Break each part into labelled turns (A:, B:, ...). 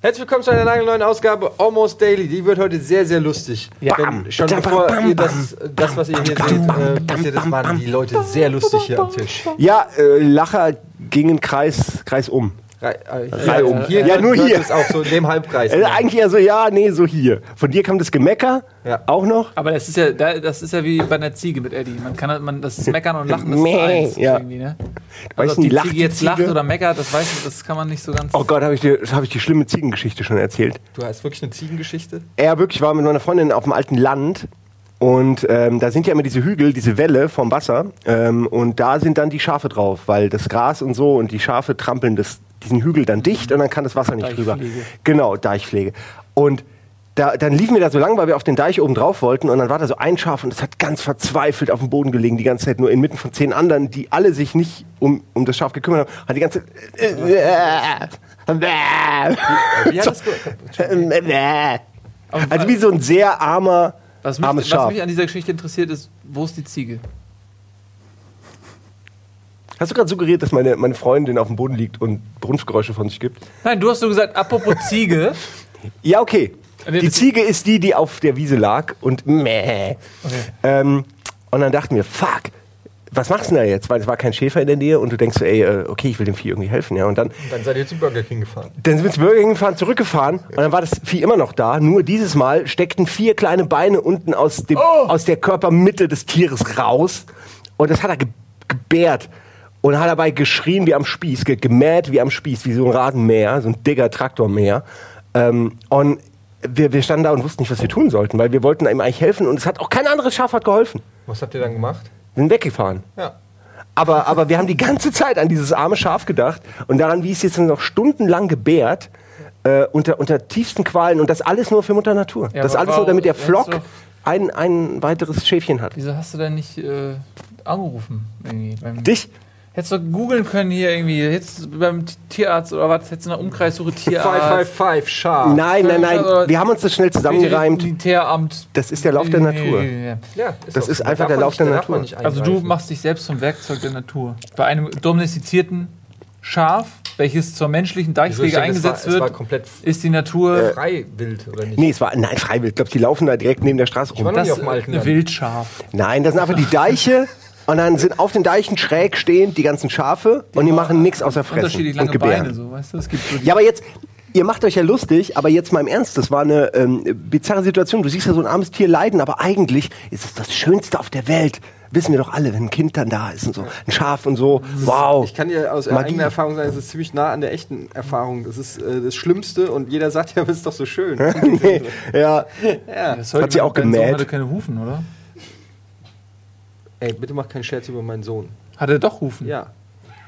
A: Herzlich willkommen zu einer nagelneuen Ausgabe Almost Daily. Die wird heute sehr, sehr lustig.
B: Ja.
A: Denn schon
B: Bam,
A: bevor
B: bam,
A: ihr das, das, was ihr hier seht, äh, wisst ihr, das waren die Leute sehr lustig hier am Tisch.
B: Ja, äh, Lacher gingen Kreis, Kreis um.
A: Rei- äh,
B: um.
A: Hier
B: Ja, nur
A: hört
B: hier.
A: es auch so in dem Halbkreis.
B: Äh, eigentlich eher so, ja, nee, so hier. Von dir kam das Gemecker,
A: Ja.
B: auch noch.
C: Aber das ist ja, da- das ist ja wie bei einer Ziege mit Eddie. Man kann, man, das ist meckern und lachen, das ist eins
B: ja.
C: irgendwie, ne?
B: Weißt
C: Also,
B: du,
C: ob die
B: lacht
C: Ziege
B: die
C: jetzt lacht oder meckert, das weiß ich, das kann man nicht so ganz.
B: Oh Gott, habe ich, dir- hab ich die schlimme Ziegengeschichte schon erzählt.
A: Du hast wirklich eine Ziegengeschichte?
B: Er wirklich war mit meiner Freundin auf dem alten Land und ähm, da sind ja immer diese Hügel, diese Welle vom Wasser ähm, und da sind dann die Schafe drauf, weil das Gras und so und die Schafe trampeln das, diesen Hügel dann dicht und dann kann das Wasser nicht drüber.
C: Deichpflege.
B: Genau, Deichpflege. Und da, dann liefen wir da so lang, weil wir auf den Deich oben drauf wollten und dann war da so ein Schaf und es hat ganz verzweifelt auf dem Boden gelegen, die ganze Zeit nur inmitten von zehn anderen, die alle sich nicht um, um das Schaf gekümmert haben, hat die ganze Also wie so ein sehr armer,
C: was, mich,
B: armes
C: was
B: Schaf.
C: mich an dieser Geschichte interessiert, ist, wo ist die Ziege?
B: Hast du gerade suggeriert, dass meine, meine Freundin auf dem Boden liegt und Brunftgeräusche von sich gibt?
C: Nein, du hast so gesagt, apropos Ziege.
B: Ja, okay.
C: Nee,
B: Die Ziege ist die, die auf der Wiese lag und meh. Ähm, und dann dachten wir, fuck, was machst du denn da jetzt? Weil es war kein Schäfer in der Nähe und du denkst so, ey, äh, okay, ich will dem Vieh irgendwie helfen. Ja, und dann,
A: Dann seid ihr zu Burger King gefahren.
B: dann sind wir zu Burger King gefahren, zurückgefahren und dann war das Vieh immer noch da. Nur dieses Mal steckten vier kleine Beine unten aus, dem, aus der Körpermitte des Tieres raus und das hat er ge gebärt. Und hat dabei geschrien wie am Spieß, ge gemäht wie am Spieß, wie so ein Rasenmäher, so ein dicker Traktormäher. Ähm, und wir, wir standen da und wussten nicht, was wir tun sollten, weil wir wollten ihm eigentlich helfen und es hat auch kein anderes Schaf hat geholfen.
A: Was habt ihr dann gemacht?
B: Wir sind weggefahren.
A: Ja.
B: Aber, aber wir haben die ganze Zeit an dieses arme Schaf gedacht und daran, wie es jetzt noch stundenlang gebärt, äh, unter, unter tiefsten Qualen und das alles nur für Mutter Natur.
C: Ja,
B: das alles nur, damit der Flock ein, ein weiteres Schäfchen hat.
C: Wieso hast du denn nicht äh, angerufen? Irgendwie, beim,
B: Dich?
C: Hättest du googeln können hier irgendwie, jetzt beim Tierarzt oder was, hättest du eine Umkreissuche Tierarzt.
A: 555 Scharf.
B: Nein, nein, nein.
C: aber-
B: Wir haben uns das schnell zusammengereimt.
C: Militärramt.
B: Das ist der Lauf der Natur.
C: Ja.
A: Ja,
B: Das ist einfach der Lauf der Natur.
C: Also du machst dich selbst zum Werkzeug der Natur. Bei einem domestizierten Schaf, welches zur menschlichen?
A: Ich
C: Deichpflege
A: war-
C: eingesetzt
A: Es war
C: wird,
A: komplett
C: ist die Natur
A: freiwild, oder nicht?
B: Nee, es war, nein, freiwillig. Ich glaube, die laufen da direkt neben der Straße
A: war
B: rum.
A: noch nie
C: das
A: auf dem alten.
C: Wildschaf.
B: Nein, das sind einfach die Deiche und dann sind auf den Deichen schräg stehend die ganzen Schafe und die machen nichts außer fressen
C: Unterschiedlich
B: und gebären.
C: Beine, so, weißt du? So die
B: Ja, aber jetzt, ihr macht euch ja lustig, aber jetzt mal im Ernst, das war eine ähm, bizarre Situation. Du siehst ja so ein armes Tier leiden, aber eigentlich ist es das Schönste auf der Welt. Wissen wir doch alle, wenn ein Kind dann da ist und so, ein Schaf und so. Wow.
A: Ich kann dir aus
B: Magie.
A: eigener Erfahrung sagen, es ist ziemlich nah an der echten Erfahrung. Das ist äh, das Schlimmste und jeder sagt ja, das ist doch so schön.
B: nee, ja,
A: ja.
C: Das sollte
B: Hat sie auch
C: dein Sohn
B: gemäht?
C: hatte keine Hufen, oder?
A: Ey, bitte mach keinen Scherz über meinen Sohn.
C: Hat er doch Hufen?
A: Ja,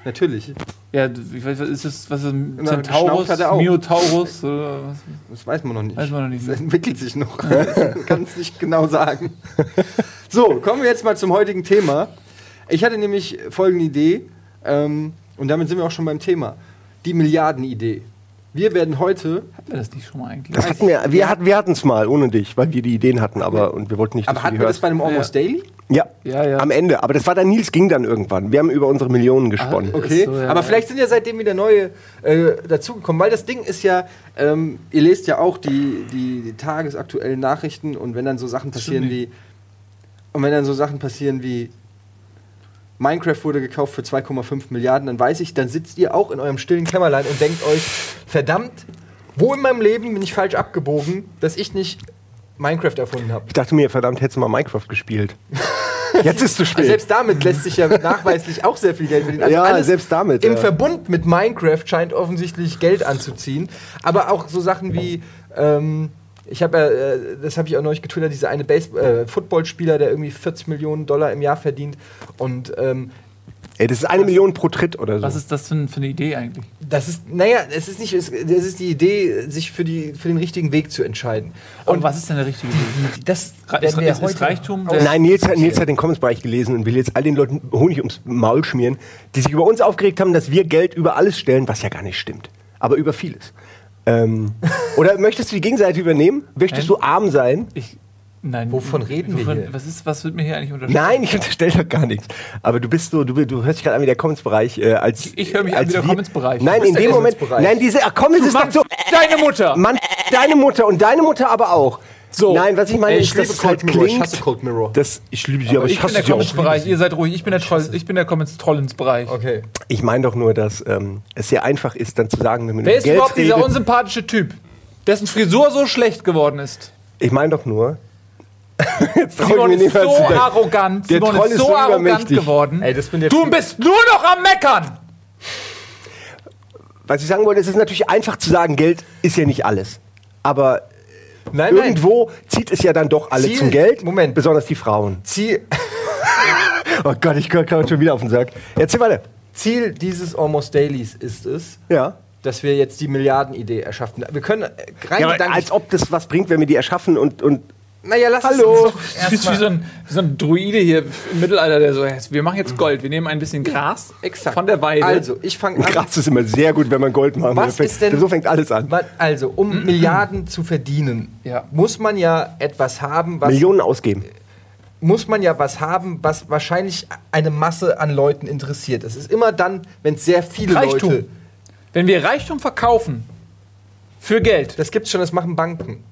A: natürlich.
C: Ja, ich weiß, was ist das, was ist ein
A: Na,
C: Centaurus,
A: geschnauft hat er auch.
C: Minotaurus? Oder was?
A: Das weiß man noch nicht.
C: Weiß man noch nicht.
A: Das entwickelt sich noch. Kann es nicht genau sagen. So, kommen wir jetzt mal zum heutigen Thema. Ich hatte nämlich folgende Idee, ähm, und damit sind wir auch schon beim Thema. Die Milliardenidee. Wir werden heute.
C: Hatten wir das nicht schon mal eigentlich?
B: das hatten wir, wir, hatten, wir hatten es mal ohne dich, weil wir die Ideen hatten, aber und wir wollten nicht, dass
A: Aber
B: du
A: hatten
B: die
A: wir das
B: hörst.
A: bei einem Almost Daily?
B: Ja,
C: Ja, ja.
B: am Ende. Aber das war dann Nils ging dann irgendwann. Wir haben über unsere Millionen gesponnen.
A: Okay,
C: so, ja.
A: aber vielleicht sind ja seitdem wieder neue äh, dazugekommen, weil das Ding ist ja, ähm, ihr lest ja auch die, die, die tagesaktuellen Nachrichten und wenn dann so Sachen passieren wie und wenn dann so Sachen passieren wie Minecraft wurde gekauft für 2,5 Milliarden, dann weiß ich, dann sitzt ihr auch in eurem stillen Kämmerlein und denkt euch, verdammt, wo in meinem Leben bin ich falsch abgebogen, dass ich nicht Minecraft erfunden habe.
B: Ich dachte mir, verdammt, hättest du mal Minecraft gespielt. Jetzt ist zu spät.
A: Also selbst damit lässt sich ja nachweislich auch sehr viel Geld verdienen. Also
B: Ja,
A: alles
B: selbst damit,
A: Im
B: ja.
A: Verbund mit Minecraft scheint offensichtlich Geld anzuziehen. Aber auch so Sachen wie, ähm, ich habe ja, äh, das habe ich auch neulich getwittert, dieser eine Base äh, Footballspieler, der irgendwie 40 Millionen Dollar im Jahr verdient. Und ähm,
B: Ey, das ist eine Million pro Tritt oder so.
C: Was ist das für, für eine Idee eigentlich?
A: Das ist, naja, es ist nicht, es, ist die Idee, sich für, die, für den richtigen Weg zu entscheiden.
C: Und
A: Und
C: was ist denn der richtige Weg?
A: das
C: ist,
A: wir
C: ist, ist Reichtum
B: Nein, Nils hat, Nils hat den Comments-Bereich gelesen und will jetzt all den Leuten Honig ums Maul schmieren, die sich über uns aufgeregt haben, dass wir Geld über alles stellen, was ja gar nicht stimmt. Aber über vieles. Ähm, oder möchtest du die Gegenseite übernehmen? Möchtest
C: Nein.
B: du arm sein?
C: Ich, Nein,
A: Wovon reden wir hier?
C: Was, ist, was wird mir hier eigentlich unterstellt?
B: Nein, ich unterstelle doch gar nichts. Aber du bist so, du, du hörst dich gerade an wie der Comments-Bereich. Äh, als,
C: Ich höre mich an
B: als
C: wie der Comments-Bereich.
B: Nein, in dem Moment. Nein, diese ach, Comments ist doch so.
C: deine Mutter!
B: Mann, deine Mutter und deine Mutter aber auch.
C: So.
B: Nein, was ich meine, ist,
A: ich
B: dass es halt
A: Cold Mirror, ich
B: klingt.
A: hasse Cold Mirror.
B: Das, ich liebe sie, aber,
C: ich
B: ich
C: bin
B: hasse
C: der
B: sie.
C: Comments-Bereich. Ihr seid ruhig. Ich bin der Troll. Ich bin der Comments-Trollens-Bereich.
A: Okay.
B: Ich meine doch nur, dass ähm, es sehr einfach ist, dann zu sagen, wenn man
C: Wer ist
B: Geld
C: überhaupt dieser unsympathische Typ, dessen Frisur so schlecht geworden ist?
B: Ich meine doch nur. Jetzt
C: Simon ist so
B: zu sagen.
C: arrogant.
B: Der
C: Simon
B: Troll
C: ist so
B: so
C: arrogant geworden.
A: Ey, das bin der
C: du bist nur noch am Meckern.
B: Was ich sagen wollte, es ist natürlich einfach zu sagen, Geld ist ja nicht alles. Aber
A: Nein,
B: irgendwo zieht es ja dann doch alle
A: Ziel-
B: zum Geld.
A: Moment.
B: Besonders die Frauen.
A: Ziel,
B: Oh Gott, ich komme schon wieder auf den Sack. Erzähl weiter.
A: Ziel dieses Almost Dailies ist es,
B: Ja.
A: dass wir jetzt die Milliardenidee erschaffen. Wir können rein
B: ja als ob das was bringt, wenn wir die erschaffen und, und
A: Naja, lass
B: Hallo.
A: es uns doch
C: Du bist wie
A: erstmal.
C: so, ein, wie so ein Druide hier im Mittelalter, der so, wir machen jetzt Gold. Wir nehmen ein bisschen Gras
A: Exakt.
C: von der Weide.
A: Also, ich fange an.
B: Gras ist immer sehr gut, wenn man Gold machen
A: Was
B: will.
A: ist denn-
B: So fängt alles an.
A: Also, um Milliarden zu verdienen,
C: Ja.
A: muss man ja etwas haben, was
B: Millionen ausgeben.
A: muss man ja was haben, was wahrscheinlich eine Masse an Leuten interessiert. Es ist immer dann, wenn es sehr viele
C: Reichtum.
A: Leute.
C: Wenn wir Reichtum verkaufen für Geld,
A: Das gibt's schon, das machen Banken.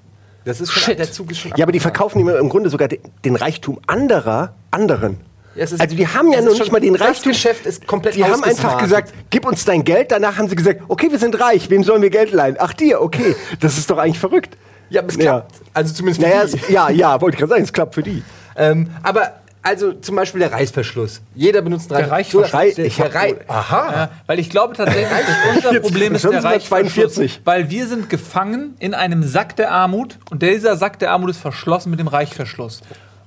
A: Das ist schon
C: Shit.
A: der Zug ist schon
B: Ja, aber die verkaufen immer im Grunde sogar den, den Reichtum anderer, anderen.
A: Ja, ist-
B: also die haben ja noch nicht
A: schon-
B: mal den
A: das
B: Reichtum.
A: Geschäft ist komplett
B: Die haben einfach gesagt, gib uns dein Geld. Danach haben sie gesagt, okay, wir sind reich. Wem sollen wir Geld leihen? Ach dir, okay. Das ist doch eigentlich verrückt.
A: Ja, aber es
B: Ja.
A: klappt. Also zumindest für
B: Naja,
A: die.
B: es, ja, ja, wollte ich gerade sagen, es klappt für die.
A: Ähm, aber also zum Beispiel der Reißverschluss. Jeder benutzt einen Reißverschluss.
C: Reichverschluss.
A: Der,
B: hab
A: Rei
B: wohl-
A: Aha.
C: Ja, weil ich glaube tatsächlich, dass unser Problem ist der
B: 42.
C: weil wir sind gefangen in einem Sack der Armut und dieser Sack der Armut ist verschlossen mit dem Reichverschluss.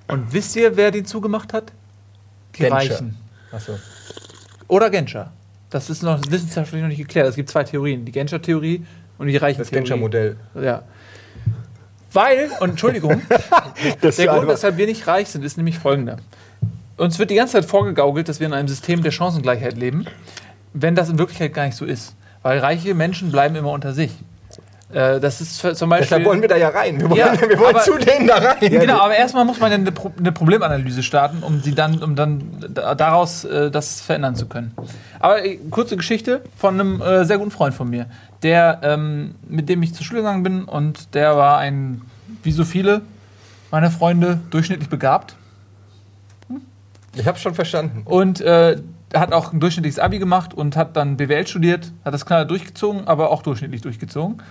C: Und wisst ihr, wer den zugemacht hat? Die
A: Genscher.
C: Reichen.
A: Achso.
C: Oder Genscher. Das ist noch wissenschaftlich noch nicht geklärt. Es gibt zwei Theorien, die Genscher-Theorie und die reichen
A: Das Genscher-Modell.
C: Ja. Weil, und Entschuldigung, der Grund, weshalb wir nicht reich sind, ist nämlich folgender. Uns wird die ganze Zeit vorgegaukelt, dass wir in einem System der Chancengleichheit leben, wenn das in Wirklichkeit gar nicht so ist. Weil reiche Menschen bleiben immer unter sich. Äh, das ist zum Beispiel.
A: Deshalb wollen wir da ja rein. Wir wollen,
C: Ja,
A: wir wollen
C: aber-
A: zu denen da rein.
C: Genau, aber erstmal muss man ja eine, Pro eine Problemanalyse starten, um sie dann, um dann da- daraus äh, das verändern zu können. Aber äh, kurze Geschichte von einem äh, sehr guten Freund von mir, der ähm, mit dem ich zur Schule gegangen bin und der war ein, wie so viele meiner Freunde, durchschnittlich begabt
A: Ich habe schon verstanden.
C: und äh, hat auch ein durchschnittliches Abi gemacht und hat dann BWL studiert, hat das klar durchgezogen, aber auch durchschnittlich durchgezogen.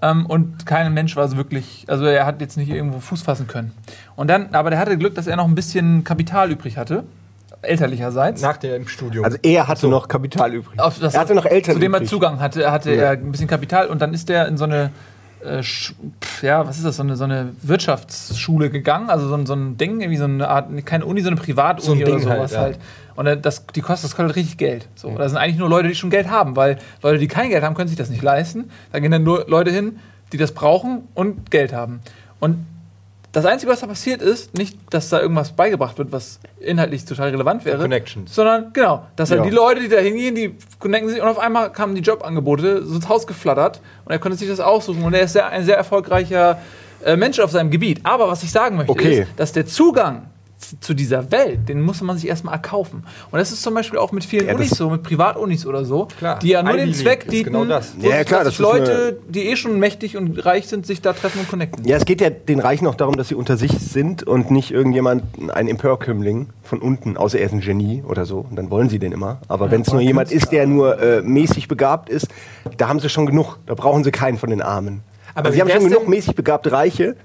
C: Ähm, und kein Mensch war so wirklich, also er hat jetzt nicht irgendwo Fuß fassen können. Und dann, aber der hatte Glück, dass er noch ein bisschen Kapital übrig hatte, elterlicherseits.
A: Nach dem Studium.
B: Also er hatte noch Kapital übrig.
C: Auf das-
B: er hatte noch Eltern
C: Zu dem er. Zugang hatte, hatte
B: Ja.
C: er ein bisschen Kapital und dann ist er in so eine, äh, ja, was ist das, so eine, so eine Wirtschaftsschule gegangen, also so ein, so ein Ding, irgendwie so eine Art, keine Uni, so eine Privatuni
A: So ein
C: oder
A: Ding
C: sowas
A: halt,
C: halt.
A: ja.
C: Und das, die kostet, das kostet richtig Geld. So, Das sind eigentlich nur Leute, die schon Geld haben, weil Leute, die kein Geld haben, können sich das nicht leisten. Da gehen dann nur Leute hin, die das brauchen und Geld haben. Und das Einzige, was da passiert ist, nicht, dass da irgendwas beigebracht wird, was inhaltlich total relevant wäre,
A: Connections.
C: sondern genau, dass halt
B: Ja.
C: die Leute, die da hingehen, die connecten sich und auf einmal kamen die Jobangebote so ins Haus geflattert und er konnte sich das aussuchen und er ist sehr, ein sehr erfolgreicher äh, Mensch auf seinem Gebiet. Aber was ich sagen möchte,
B: Okay.
C: ist, dass der Zugang zu dieser Welt, den musste man sich erstmal erkaufen. Und das ist zum Beispiel auch mit vielen
B: Ja,
C: Unis so, mit Privatunis oder so,
A: Klar.
C: die ja nur
A: Ivy
C: den Zweck
A: ist
C: dienten,
A: genau das.
B: Ja, klar,
C: plötzlich
B: das
C: Leute, die eh schon mächtig und reich sind, sich da treffen und connecten.
B: Ja, es geht ja den Reichen auch darum, dass sie unter sich sind und nicht irgendjemand, ein Emporkömmling von unten, außer er ist ein Genie oder so. Und dann wollen sie den immer. Aber wenn es nur jemand ist, der nur äh, mäßig begabt ist, da haben sie schon genug. Da brauchen sie keinen von den Armen.
A: Aber wie
B: sie haben schon genug mäßig begabte Reiche,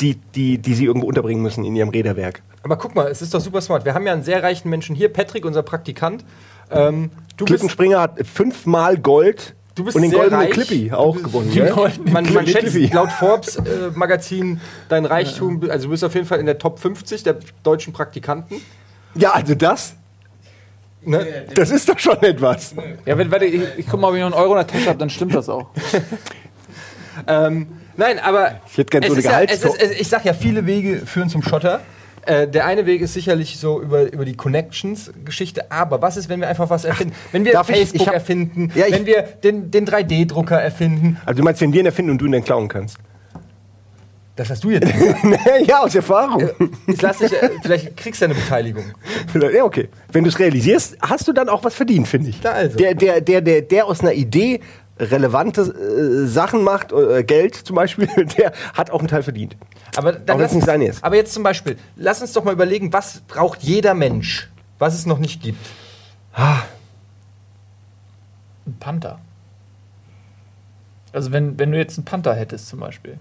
B: die, die, die sie irgendwo unterbringen müssen in ihrem Räderwerk.
A: Aber guck mal, es ist doch super smart. Wir haben ja einen sehr reichen Menschen hier, Patrick, unser Praktikant. Ähm, du bist,
B: Klippenspringer hat fünfmal Gold
A: du bist
B: und den
A: sehr
B: goldenen
A: reich.
B: Clippy auch
A: bist-
B: gewonnen. Gell?
C: goldenen
A: man, man
B: Clippy.
A: schätzt laut Forbes äh, Magazin dein Reichtum, also du bist auf jeden Fall in der Top 50 der deutschen Praktikanten.
B: Ja, also das,
A: Ne?
B: das ist doch schon etwas.
C: Ja, wenn, warte, ich, ich guck mal, ob ich noch einen Euro in der Tasche habe, dann stimmt das auch.
A: Ähm, nein, aber
B: Ich hätte gern so eine
A: ist ja, ist, es, ich sag ja, viele Wege führen zum Schotter. Äh, der eine Weg ist sicherlich so über, über die Connections-Geschichte, aber was ist, wenn wir einfach was erfinden? Wenn wir
B: darf ich-
A: Facebook
B: ich hab-
A: erfinden,
B: Ja, ich-
A: wenn wir den, den 3D-Drucker erfinden.
B: Also du meinst, wenn wir ihn erfinden und du ihn dann klauen kannst?
A: Das hast du jetzt
B: ja, aus Erfahrung.
A: Jetzt lass dich, äh, vielleicht kriegst du eine Beteiligung.
B: Ja, okay. Wenn du es realisierst, hast du dann auch was verdient, finde ich.
A: Na also.
B: Der, der, der, der, der aus einer Idee relevante äh, Sachen macht, äh, Geld zum Beispiel, der hat auch einen Teil verdient.
A: Aber dann lass
B: nicht
A: uns,
B: seine ist.
A: Aber jetzt zum Beispiel, lass uns doch mal überlegen, was braucht jeder Mensch, was es noch nicht gibt.
C: Ein Panther. Also wenn, wenn du jetzt einen Panther hättest zum Beispiel.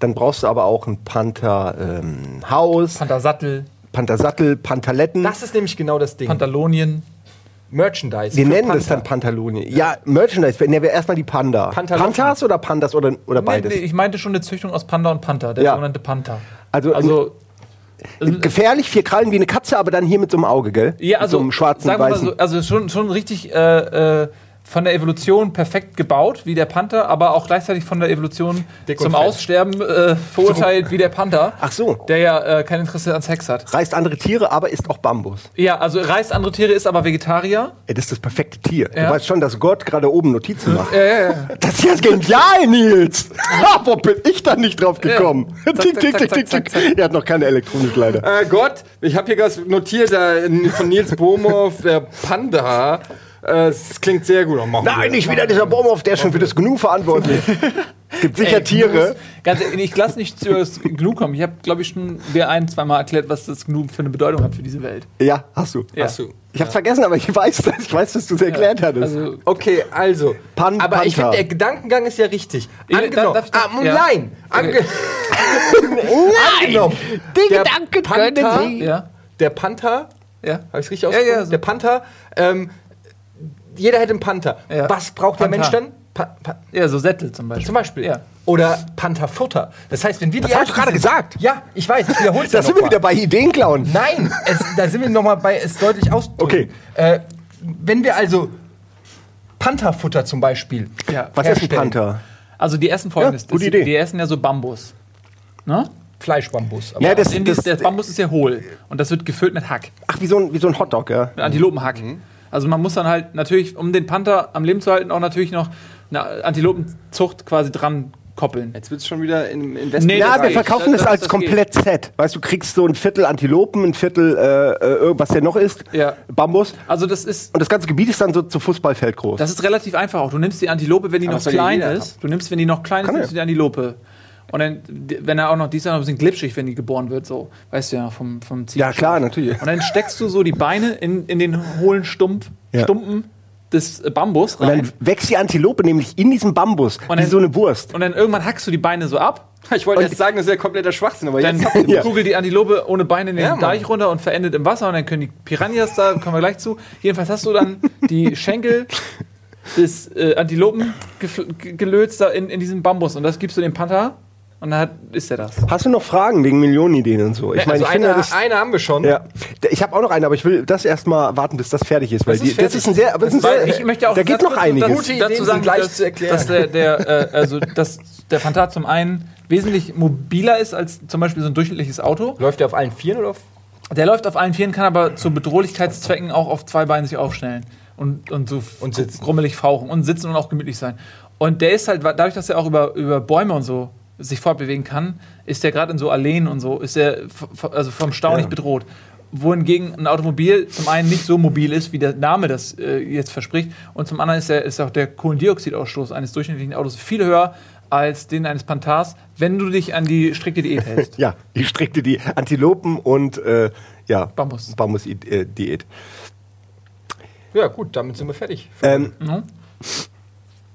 B: Dann brauchst du aber auch ein Panther ähm, Haus,
C: Panther-Sattel,
B: Panther Sattel, Pantaletten.
A: Das ist nämlich genau das Ding.
C: Pantalonien.
A: Merchandise.
B: Wir nennen das
A: Panther.
B: dann Pantalonien. Ja, Merchandise. Wir nennen wir erstmal die Panda.
A: Pantalotten.
B: Panthas oder Pandas oder, oder
C: Nee,
B: beides?
C: nee, ich meinte schon eine Züchtung aus Panda und Panther, der
B: Ja.
C: sogenannte Panther.
B: Also,
C: Also,
B: Gefährlich, vier Krallen wie eine Katze, aber dann hier mit so einem Auge, gell?
C: ja,
B: mit
C: also
B: so einem schwarzen,
C: sagen wir mal
B: weißen.
C: so, also schon, schon richtig äh, äh, von der Evolution perfekt gebaut, wie der Panther, aber auch gleichzeitig von der Evolution
A: Dick
C: zum
A: fett.
C: Aussterben äh, verurteilt wie der Panther.
B: Ach so.
C: Der ja äh, kein Interesse an Sex hat.
B: Reißt andere Tiere, aber isst auch Bambus.
C: Ja, also reißt andere Tiere, ist aber Vegetarier.
B: Ey, das ist das perfekte Tier.
C: Ja.
B: Du weißt schon, dass Gott gerade oben Notizen macht.
C: Ja, ja, ja.
B: Das ist ja genial, Nils! Wo bin ich da nicht drauf gekommen? Tick, tick, tick, tick, tick. Er hat noch keine Elektronik leider.
A: Äh, Gott, ich habe hier was notiert äh, von Nils Bohmhoff, der Panda. Äh, Es klingt sehr gut. Machen wir.
B: Nein, nicht wieder dieser Baumhoff, der ist schon für das GNU verantwortlich. es gibt sicher
C: Ey,
B: Tiere.
C: Gnus- Ganz ich lasse nicht zu das GNU kommen. Ich habe, glaube ich, schon mir ein, zweimal erklärt, was das GNU für eine Bedeutung hat für diese Welt.
B: Ja, hast du.
C: Ja.
A: Hast du.
B: Ich hab's vergessen, aber ich weiß das. Ich weiß, dass du es erklärt hattest.
C: Also,
A: Okay, also.
B: Pan-
A: aber ich
B: Panther.
A: finde, der Gedankengang ist ja richtig.
C: Ja,
A: Angenommen.
C: darf ich
A: ah,
C: ja.
A: Nein! Ange Angenommen.
B: Die
A: der
B: Gedanken
A: Panther,
B: können Sie.
C: ja,
A: Der Panther,
C: ja.
A: habe ich richtig
C: Ja,
A: ausgesprochen?
C: ja, so.
A: Der Panther, ähm, jeder hätte einen Panther.
C: Ja.
A: Was braucht der
C: Panther.
A: Mensch dann? Pa pa
C: Ja, so Sättel zum Beispiel.
A: zum Beispiel.
C: Ja.
A: Oder Pantherfutter. Das heißt, wenn wir die
B: Das hast du gerade gesagt.
A: Ja, ich weiß, ich wiederhole es
B: Da sind wir wieder bei Ideen klauen.
A: Nein, es, da sind wir nochmal bei es deutlich ausdrücken.
B: Okay.
A: Äh, wenn wir also Pantherfutter zum Beispiel.
C: Ja.
B: Was ist ein
A: herstellen.
B: Panther?
C: Also die essen folgendes.
B: Ja, gute
C: Das-
B: Idee.
C: Die essen ja so Bambus. Ne?
A: Fleischbambus. Aber
B: Ja, das,
C: dies-
B: das,
C: der Bambus ist ja hohl. Und das wird gefüllt mit Hack.
B: ach, wie so, ein, wie so ein Hotdog, ja.
C: Mit Antilopenhack.
B: Mhm.
C: Also man muss dann halt natürlich, um den Panther am Leben zu halten, auch natürlich noch eine Antilopenzucht quasi dran koppeln.
A: Jetzt wird es schon wieder im Investment.
C: Nee,
B: Ja, wir
C: geht.
B: verkaufen
C: Das-
B: das,
C: das-
B: als
C: das
B: Komplett-Set. Weißt du, kriegst so ein Viertel Antilopen, ein Viertel, äh, äh, was der noch ist,
C: Ja.
B: Bambus.
C: Also das ist,
B: Und das ganze Gebiet ist dann so zu Fußballfeld groß.
C: das ist relativ einfach auch. Du nimmst die Antilope, wenn die
A: Aber
C: noch klein ist. Du nimmst, wenn die noch klein ist,
B: Kann er.
C: nimmst du die Antilope. Und dann, wenn er auch noch, die ist ja noch ein bisschen glitschig, wenn die geboren wird, so. Weißt du ja, vom, vom Ziel.
B: ja, klar, natürlich.
C: Und dann steckst du so die Beine in, in den hohlen Stumpf,
B: Ja.
C: Stumpen des äh, Bambus
B: Und
C: rein.
B: dann wächst die Antilope nämlich in diesem Bambus,
C: Und
B: wie
C: dann-
B: so eine Wurst.
C: Und dann irgendwann hackst du die Beine so ab.
A: Ich wollte jetzt sagen, das ist ja kompletter Schwachsinn, aber
C: Dann
A: jetzt
B: Ja.
C: kugelt die Antilope ohne Beine in den
A: Ja.
C: Deich runter und verendet im Wasser. Und dann können die Piranhas da, kommen wir gleich zu. Jedenfalls hast du dann die Schenkel des äh, Antilopen gelöst da in, in diesem Bambus. Und das gibst du dem Panther. Und dann hat, ist er das.
B: Hast du noch Fragen wegen Millionenideen und so? Ich meine,
A: also
B: ich finde
A: eine,
B: das.
A: eine haben wir schon.
B: Ja, ich habe auch noch eine, aber ich will das erstmal warten, bis das fertig ist, weil
A: Das
B: die,
A: ist
B: das
A: fertig.
B: ist ein sehr, aber das ist ein sehr,
C: ich möchte auch
B: da geht noch einiges.
A: Gute Ideen
C: dazu sagen, dass,
A: zu erklären.
C: dass der, der, äh, also, dass der Panther zum einen wesentlich mobiler ist als zum Beispiel so ein durchschnittliches Auto.
A: Läuft der auf allen Vieren oder auf.
C: Der läuft auf allen Vieren, kann aber zu Bedrohlichkeitszwecken auch auf zwei Beinen sich aufstellen. Und, und so
A: Und sitzen.
C: grummelig fauchen und sitzen und auch gemütlich sein. Und der ist halt, dadurch, dass er auch über, über Bäume und so sich fortbewegen kann, ist der gerade in so Alleen und so, ist er also vom Stau
B: Ja.
C: nicht bedroht. Wohingegen ein Automobil zum einen nicht so mobil ist, wie der Name das äh, jetzt verspricht, und zum anderen ist, der, ist auch der Kohlendioxidausstoß eines durchschnittlichen Autos viel höher als den eines Pantars, wenn du dich an die strikte Diät hältst.
B: Ja, ich streckte die Antilopen und äh, ja,
C: Bambus.
B: Bambus-Diät.
A: Ja, gut, damit sind wir fertig.
B: Ähm,
C: Mhm.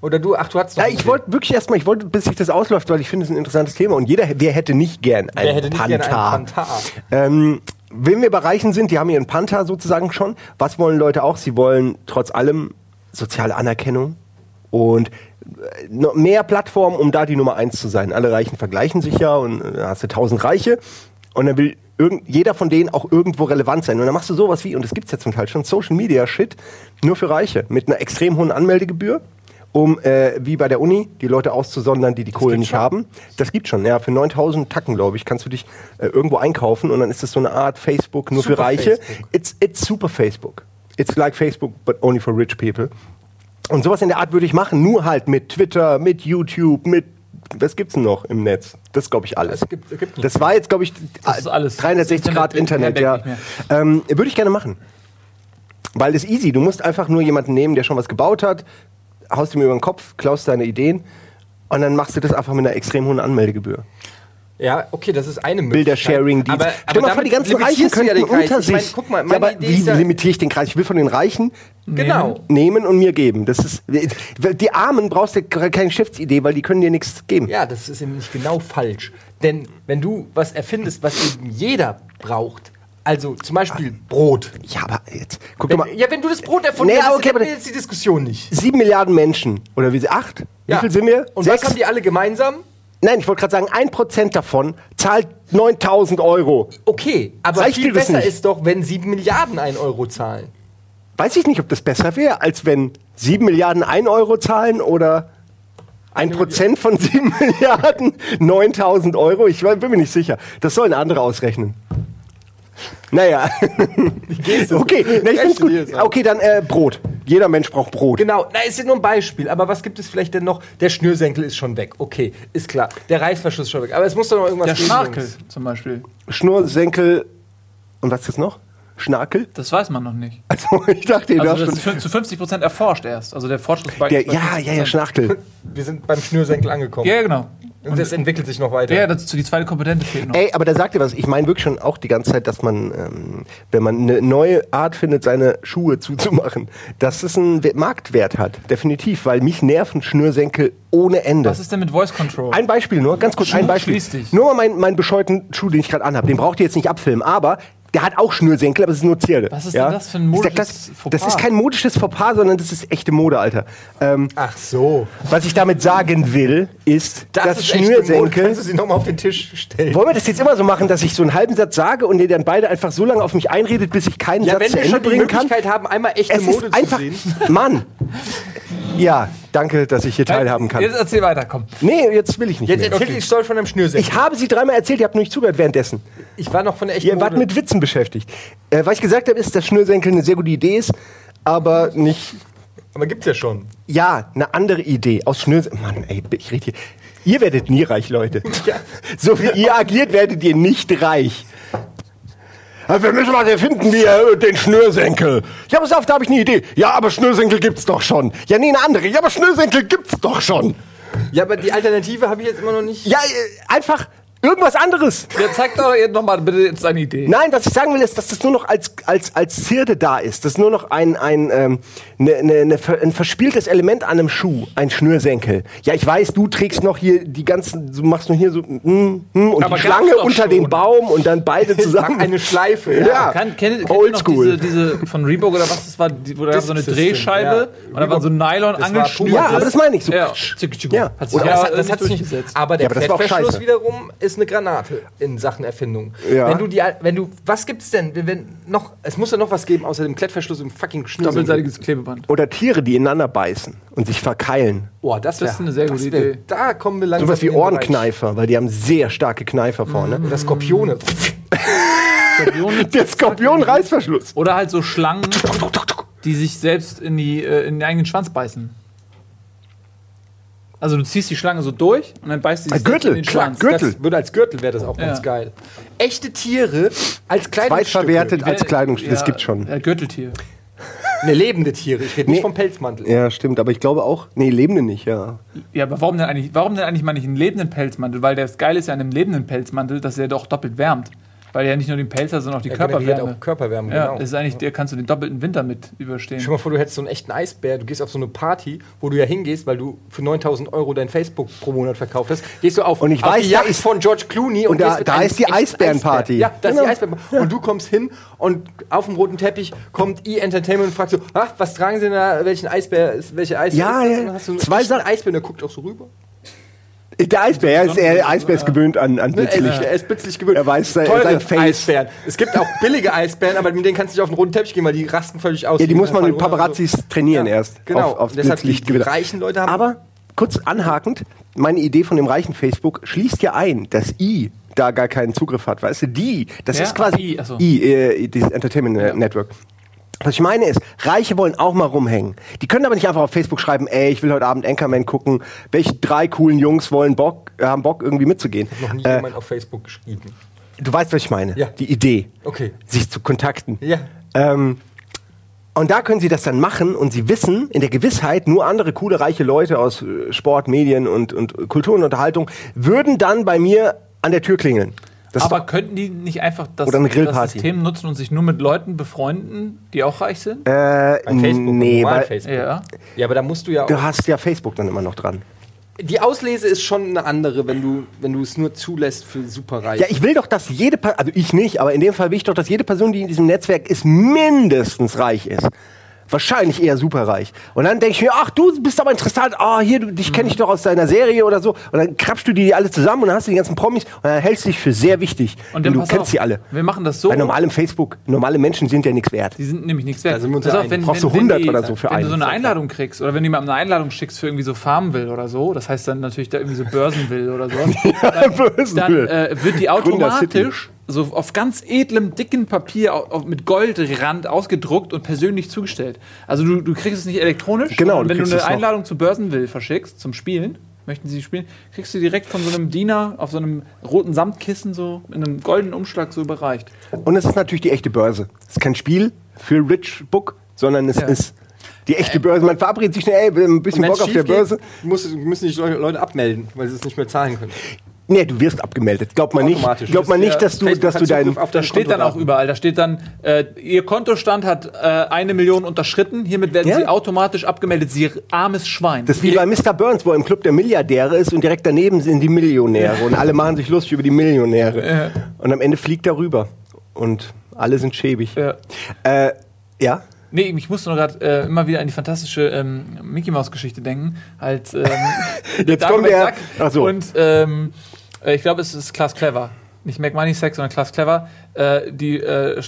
A: Oder du, ach, du hast doch.
B: ja, ich wollte wirklich erstmal, ich wollte, bis sich das ausläuft, weil ich finde es ein interessantes Thema und jeder, wer hätte nicht gern einen
A: Wer hätte nicht gerne einen Panther?
B: Ähm, wenn wir bei Reichen sind, die haben ihren Panther sozusagen schon. Was wollen Leute auch? Sie wollen trotz allem soziale Anerkennung und äh, noch mehr Plattformen, um da die Nummer eins zu sein. Alle Reichen vergleichen sich ja und äh, da hast du tausend Reiche und dann will irgend, jeder von denen auch irgendwo relevant sein. Und dann machst du sowas wie, und das gibt's ja zum Teil schon, Social Media Shit, nur für Reiche, mit einer extrem hohen Anmeldegebühr, um, äh, wie bei der Uni, die Leute auszusondern, die die Kohle nicht haben. Das gibt schon, ja. Für 9000 Tacken, glaube ich, kannst du dich äh, irgendwo einkaufen und dann ist das so eine Art Facebook nur für
A: Super
B: Reiche.
A: Facebook.
B: It's, it's super Facebook. It's like Facebook, but only for rich people. Und sowas in der Art würde ich machen, nur halt mit Twitter, mit YouTube, mit was gibt's denn noch im Netz? Das glaube ich alles.
A: Es gibt- gibt
B: das war jetzt, glaube ich,
C: Das ist alles.
B: 360 Grad
C: Das Internet
B: ja. Ähm, Würde ich gerne machen. Weil das ist easy. Du musst einfach nur jemanden nehmen, der schon was gebaut hat, haust ihm über den Kopf, klaust seine Ideen und dann machst du das einfach mit einer extrem hohen Anmeldegebühr.
A: Ja, okay, das ist eine Möglichkeit.
B: Bilder-Sharing-Dienst.
A: Aber,
B: Stell
A: aber
B: mal vor, die ganzen Reichen
A: du ja
B: könnten
A: den Kreis.
B: unter
A: Ich mein,
B: sich.
A: guck mal,
B: ja, aber
A: Idee
B: wie
A: ist ja,
B: limitiere ich den Kreis? Ich will von den Reichen
A: Genau.
B: nehmen und mir geben. Das ist, die Armen brauchst du keine Geschäftsidee, weil die können dir nichts geben.
A: Ja, das ist nämlich genau falsch. Denn wenn du was erfindest, was eben jeder braucht, also zum Beispiel Brot.
B: Ja, aber jetzt, guck
A: Wenn,
B: mal.
A: ja, wenn du das Brot erfunden
B: Nee, aber okay,
A: wir jetzt die Diskussion nicht.
B: Sieben Milliarden Menschen. Oder wie sie? Acht? Wie
A: Ja.
B: viel sind wir?
A: Und
B: Sechs?
A: was haben die alle gemeinsam?
B: Nein, ich wollte gerade sagen, ein Prozent davon zahlt 9000 Euro.
A: Okay, aber
B: Reicht
A: viel besser ist doch, wenn sieben Milliarden ein Euro zahlen.
B: Weiß ich nicht, ob das besser wäre, als wenn sieben Milliarden ein Euro zahlen oder ein Prozent von sieben Milliarden 9000 Euro. Ich bin mir nicht sicher. Das sollen andere ausrechnen. Naja. okay, na, ich find's gut. Okay, dann äh, Brot. Jeder Mensch braucht Brot.
A: Genau, na, ist ja nur ein Beispiel. Aber was gibt es vielleicht denn noch? Der Schnürsenkel ist schon weg. Okay, ist klar. Der Reißverschluss ist schon weg. Aber es muss doch noch irgendwas
C: Der
A: geben,
C: Schnarkel zum Beispiel.
B: Schnursenkel. Und was ist das noch? Schnarkel?
C: Das weiß man noch nicht.
B: Also, ich dachte, du
C: Also
B: hast
C: das
B: schon.
C: ist zu 50 Prozent erforscht erst. Also der Fortschritt bei
B: Der,
C: bei
B: ja, ja, ja,
C: 50%.
B: Schnarkel.
A: Wir sind beim Schnürsenkel angekommen.
C: Ja, genau.
A: Und das entwickelt sich noch weiter.
C: Ja, dazu die zweite Komponente fehlt noch.
B: Ey, aber da sagt ihr was. Ich meine wirklich schon auch die ganze Zeit, dass man, ähm, wenn man eine neue Art findet, seine Schuhe zuzumachen, dass es einen We- Marktwert hat. Definitiv, weil mich nerven Schnürsenkel ohne Ende.
C: Was ist denn mit Voice Control?
B: Ein Beispiel nur, ganz kurz, ein
C: Schuh,
B: Beispiel.
C: schließ dich.
B: Nur mal meinen mein bescheuerten Schuh, den ich gerade anhabe. Den braucht ihr jetzt nicht abfilmen, aber der hat auch Schnürsenkel, aber es ist nur Zierde.
C: Was ist denn das für ein modisches Fauxpas?
B: Das ist kein modisches Fauxpas, sondern das ist echte Mode, Alter. Ähm,
A: Ach so.
B: was ich damit sagen will, ist, dass
A: ist.
B: Schnürsenkel...
A: Kannst du sie nochmal auf den Tisch stellen?
B: Wollen wir das jetzt immer so machen, dass ich so einen halben Satz sage und ihr dann beide einfach so lange auf mich einredet, bis ich keinen
A: Ja,
B: Satz
A: wenn
B: zu
A: wir
B: Ende
A: schon die
B: bringen kann?
A: Möglichkeit haben, einmal echte
B: Es
A: Mode
B: ist einfach,
A: zu sehen.
B: Mann. Ja, danke, dass ich hier teilhaben kann.
C: Jetzt erzähl weiter, komm.
B: Nee, jetzt will ich nicht
A: Jetzt
B: mehr.
A: erzähl die Story von einem Schnürsenkel.
B: Ich habe sie dreimal erzählt, ihr habt nur nicht zugehört währenddessen.
A: Ich war noch von der echten
B: Ihr wart
A: Mode.
B: mit Witzen beschäftigt. Äh, was ich gesagt habe, ist, dass Schnürsenkel eine sehr gute Idee ist, aber nicht,
A: Aber gibt's ja schon.
B: ja, eine andere Idee aus Schnürsenkel. Mann, ey, ich rede hier. Ihr werdet nie reich, Leute.
A: Ja.
B: So wie ihr agiert, werdet ihr nicht reich. Ja, wir müssen was erfinden, wie äh, den Schnürsenkel. Ja, pass auf, da habe ich eine Idee. Ja, aber Schnürsenkel gibt's doch schon. Ja, nee, eine andere. Ja, aber Schnürsenkel gibt's doch schon.
A: Ja, aber die Alternative habe ich jetzt immer noch nicht.
B: Ja, äh, einfach irgendwas anderes.
C: Ja, zeig doch jetzt noch mal bitte jetzt deine Idee.
B: Nein, was ich sagen will, ist, dass das nur noch als, als, als Zierde da ist. Das ist nur noch ein, ein, ähm, ne, ne, ne, ein verspieltes Element an einem Schuh, ein Schnürsenkel. Ja, ich weiß, du trägst noch hier die ganzen, du machst nur hier so hm, hm, und
C: Aber
B: die Schlange unter
C: schon.
B: den Baum und dann beide zusammen.
A: Eine Schleife. Ja.
B: Ja.
C: Kann, kennt, kennt ihr noch
B: Oldschool.
C: diese, diese von Reebok oder was das war, die, wo da so eine Drehscheibe
A: ja.
C: und da war so ein Nylon
A: Das war
C: angeschnürt.
B: Ja, aber das meine ich so.
C: Ja,
B: Ja.
C: hat sich
A: Oder
C: ja,
A: das, das
C: nicht
A: hat's nicht
C: durchgesetzt.
A: Aber der
B: Ja, aber das
A: Klettverschluss wiederum ist eine Granate in Sachen Erfindung.
B: Ja.
A: Wenn du die, wenn du, was gibt's denn? Wenn, wenn noch, es muss ja noch was geben außer dem Klettverschluss im fucking Schnürsenkel.
C: Doppelseitiges Klebeband.
B: Oder Tiere, die ineinander beißen und sich verkeilen.
A: Boah, das, wär,
C: Das ist eine sehr gute
A: wär-
C: Idee.
A: Da kommen wir langsam
B: Sowas wie
A: Bereich.
B: Ohrenkneifer, weil die haben sehr starke Kneifer vorne.
A: Oder Skorpione.
C: Skorpione.
B: Der Skorpion-Reißverschluss.
C: Oder halt so Schlangen, die sich selbst in, die, äh, in den eigenen Schwanz beißen. Also du ziehst die Schlange so durch und dann beißt sie sich
B: Ein Gürtel,
C: in den
B: klar,
C: Schwanz.
B: Gürtel.
A: Das würde als Gürtel wäre das auch ganz
C: Ja.
A: geil. Echte Tiere als Kleidungsstücke.
B: Zweitverwertet als Kleidung, das
C: Ja,
B: gibt's schon.
C: Ja, Gürteltier.
A: Ne, lebende Tiere. Ich rede nicht
B: Nee.
A: vom Pelzmantel.
B: Ja, stimmt, aber ich glaube auch, nee, Lebende nicht, ja.
C: Ja, aber warum denn eigentlich, warum denn eigentlich mal nicht einen lebenden Pelzmantel? Weil das Geile ist ja an einem lebenden Pelzmantel, dass er doch doppelt wärmt. Weil ja nicht nur den Pelz hat, sondern auch die
A: Er
C: Körperwärme.
A: auch Körperwärme,
C: ja,
A: genau.
C: das ist eigentlich, der kannst du den doppelten Winter mit überstehen.
A: Stell dir mal vor, du hättest so einen echten Eisbär, du gehst auf so eine Party, wo du ja hingehst, weil du für 9000 Euro dein Facebook pro Monat verkauft hast. Gehst du auf,
B: Und ich
A: auf
B: weiß,
A: die
B: da
A: Yacht
B: ist-
A: von George Clooney
B: und da-
A: mit
B: da
A: einem
B: ist die Eisbärenparty.
A: Eisbär. Ja, da ist
B: Genau.
A: die Eisbärenparty. Und du kommst hin und auf dem roten Teppich kommt E-Entertainment und fragt so, ah, was tragen sie denn da, welchen Eisbär ist, welche Eisbär
B: Ja,
A: ist das?
B: ja.
A: Und dann hast du
B: Zwei
A: echten
B: Sachen-
A: Eisbär und der guckt auch so rüber.
B: Der Eisbär, er ist, er, der Eisbär ist gewöhnt an, an
A: Ne, Er,
B: Blitzlicht.
A: ist, er ist blitzlich gewöhnt.
B: Er weiß sein-
A: Teure
B: sein Face.
A: Eisbären. Es gibt auch billige Eisbären, aber mit denen kannst du nicht auf den roten Teppich gehen, weil die rasten völlig aus.
B: Ja, die muss man mit Paparazzis
A: so.
B: trainieren
A: Ja,
B: erst.
A: Genau.
B: Auf, aufs
A: Und deshalb die, die
B: Blitzlichtgewitter.
A: reichen Leute haben.
B: Aber kurz anhakend, meine Idee von dem reichen Facebook schließt ja ein, dass I da gar keinen Zugriff hat, weißt du? Die, das
C: Wer?
B: ist quasi
C: I, ach so.
B: I, äh, dieses Entertainment
C: Ja.
B: Network. Was ich meine ist, Reiche wollen auch mal rumhängen. Die können aber nicht einfach auf Facebook schreiben, ey, ich will heute Abend Anchorman gucken. Welche drei coolen Jungs wollen Bock, haben Bock irgendwie mitzugehen?
A: Noch nie
B: Äh,
A: jemand auf Facebook geschrieben.
B: du weißt, was ich meine.
A: Ja.
B: Die Idee.
A: Okay.
B: Sich zu kontakten.
A: Ja.
B: Ähm, und da können sie das dann machen und sie wissen in der Gewissheit, nur andere coole, reiche Leute aus äh, Sport, Medien und, und Kultur und Unterhaltung würden dann bei mir an der Tür klingeln. Das
C: Aber könnten die nicht einfach das,
B: Oder eine
C: das. System nutzen und sich nur mit Leuten befreunden, die auch reich sind?
B: äh,
A: Bei Facebook,
B: nee, weil
A: Facebook.
C: ja.
A: Ja, aber da musst du ja auch.
B: du hast ja Facebook dann immer noch dran.
A: Die Auslese ist schon eine andere, wenn du, wenn du es nur zulässt für Superreiche.
B: Ja, ich will doch, dass jede, Per- also ich nicht, aber in dem Fall will ich doch, dass jede Person, die in diesem Netzwerk ist, mindestens reich ist. Wahrscheinlich eher superreich. Und dann denke ich mir, ach, du bist aber interessant, ah, hier, du, dich kenne ich doch aus deiner Serie oder so. Und dann krabst du die alle zusammen und dann hast du die ganzen Promis und dann hältst du dich für sehr wichtig.
C: Und dann
B: du
C: pass
B: kennst
C: auf,
B: sie alle.
C: Wir machen das so.
B: Bei normalem Facebook, normale Menschen sind ja nichts wert.
C: Die sind nämlich nichts wert.
A: Da sind wir uns ja
C: auf,
A: einig.
B: Brauchst du 100 oder so für
C: Wenn du
B: einen.
C: so eine Einladung kriegst oder wenn du jemandem eine Einladung schickst für irgendwie so Farmville oder so, das heißt dann natürlich da irgendwie so Börsenville oder so, dann,
B: Börsenville.
C: dann äh, wird die automatisch so auf ganz edlem, dicken Papier auf, mit Goldrand ausgedruckt und persönlich zugestellt. Also du, du kriegst es nicht elektronisch,
B: Genau, du
C: wenn du
B: kriegst
C: eine. Einladung zu Börsenville verschickst zum Spielen, möchten sie spielen, kriegst du direkt von so einem Diener auf so einem roten Samtkissen so in einem goldenen Umschlag so überreicht.
B: Und es ist natürlich die echte Börse. Es ist kein Spiel für Rich Book, sondern es
C: Ja.
B: ist die echte Börse. Man verabredet sich schnell, ey, ein bisschen Bock auf der
A: geht,
B: Börse.
A: Muss, müssen die Leute abmelden, weil sie es nicht mehr zahlen können.
B: Nee, du wirst abgemeldet. Glaubt man nicht. Glaubt man nicht,
A: ja-
B: dass du,
A: Facebook
B: dass du deinen.
A: Auf
C: Da steht dann auch überall, da steht dann, äh, Ihr Kontostand hat äh, eine Million unterschritten, hiermit werden
B: Ja.
C: Sie automatisch abgemeldet, Sie armes Schwein.
B: Das ist wie bei Mr. Burns, wo er im Club der Milliardäre ist und direkt daneben sind die Millionäre. Und alle machen sich lustig über die Millionäre. Und am Ende fliegt er rüber. Und alle sind schäbig.
C: ja.
B: Äh, ja?
C: Nee, ich musste nur gerade äh, immer wieder an die fantastische ähm, Mickey Maus Geschichte denken. Halt, ähm,
B: Jetzt kommt der-
C: Duck
B: Ach so.
C: Und ähm, äh, ich glaube, es ist Klaas Clever. Nicht Mac Money Sex, sondern Klaas Clever. Äh, die, äh, äh,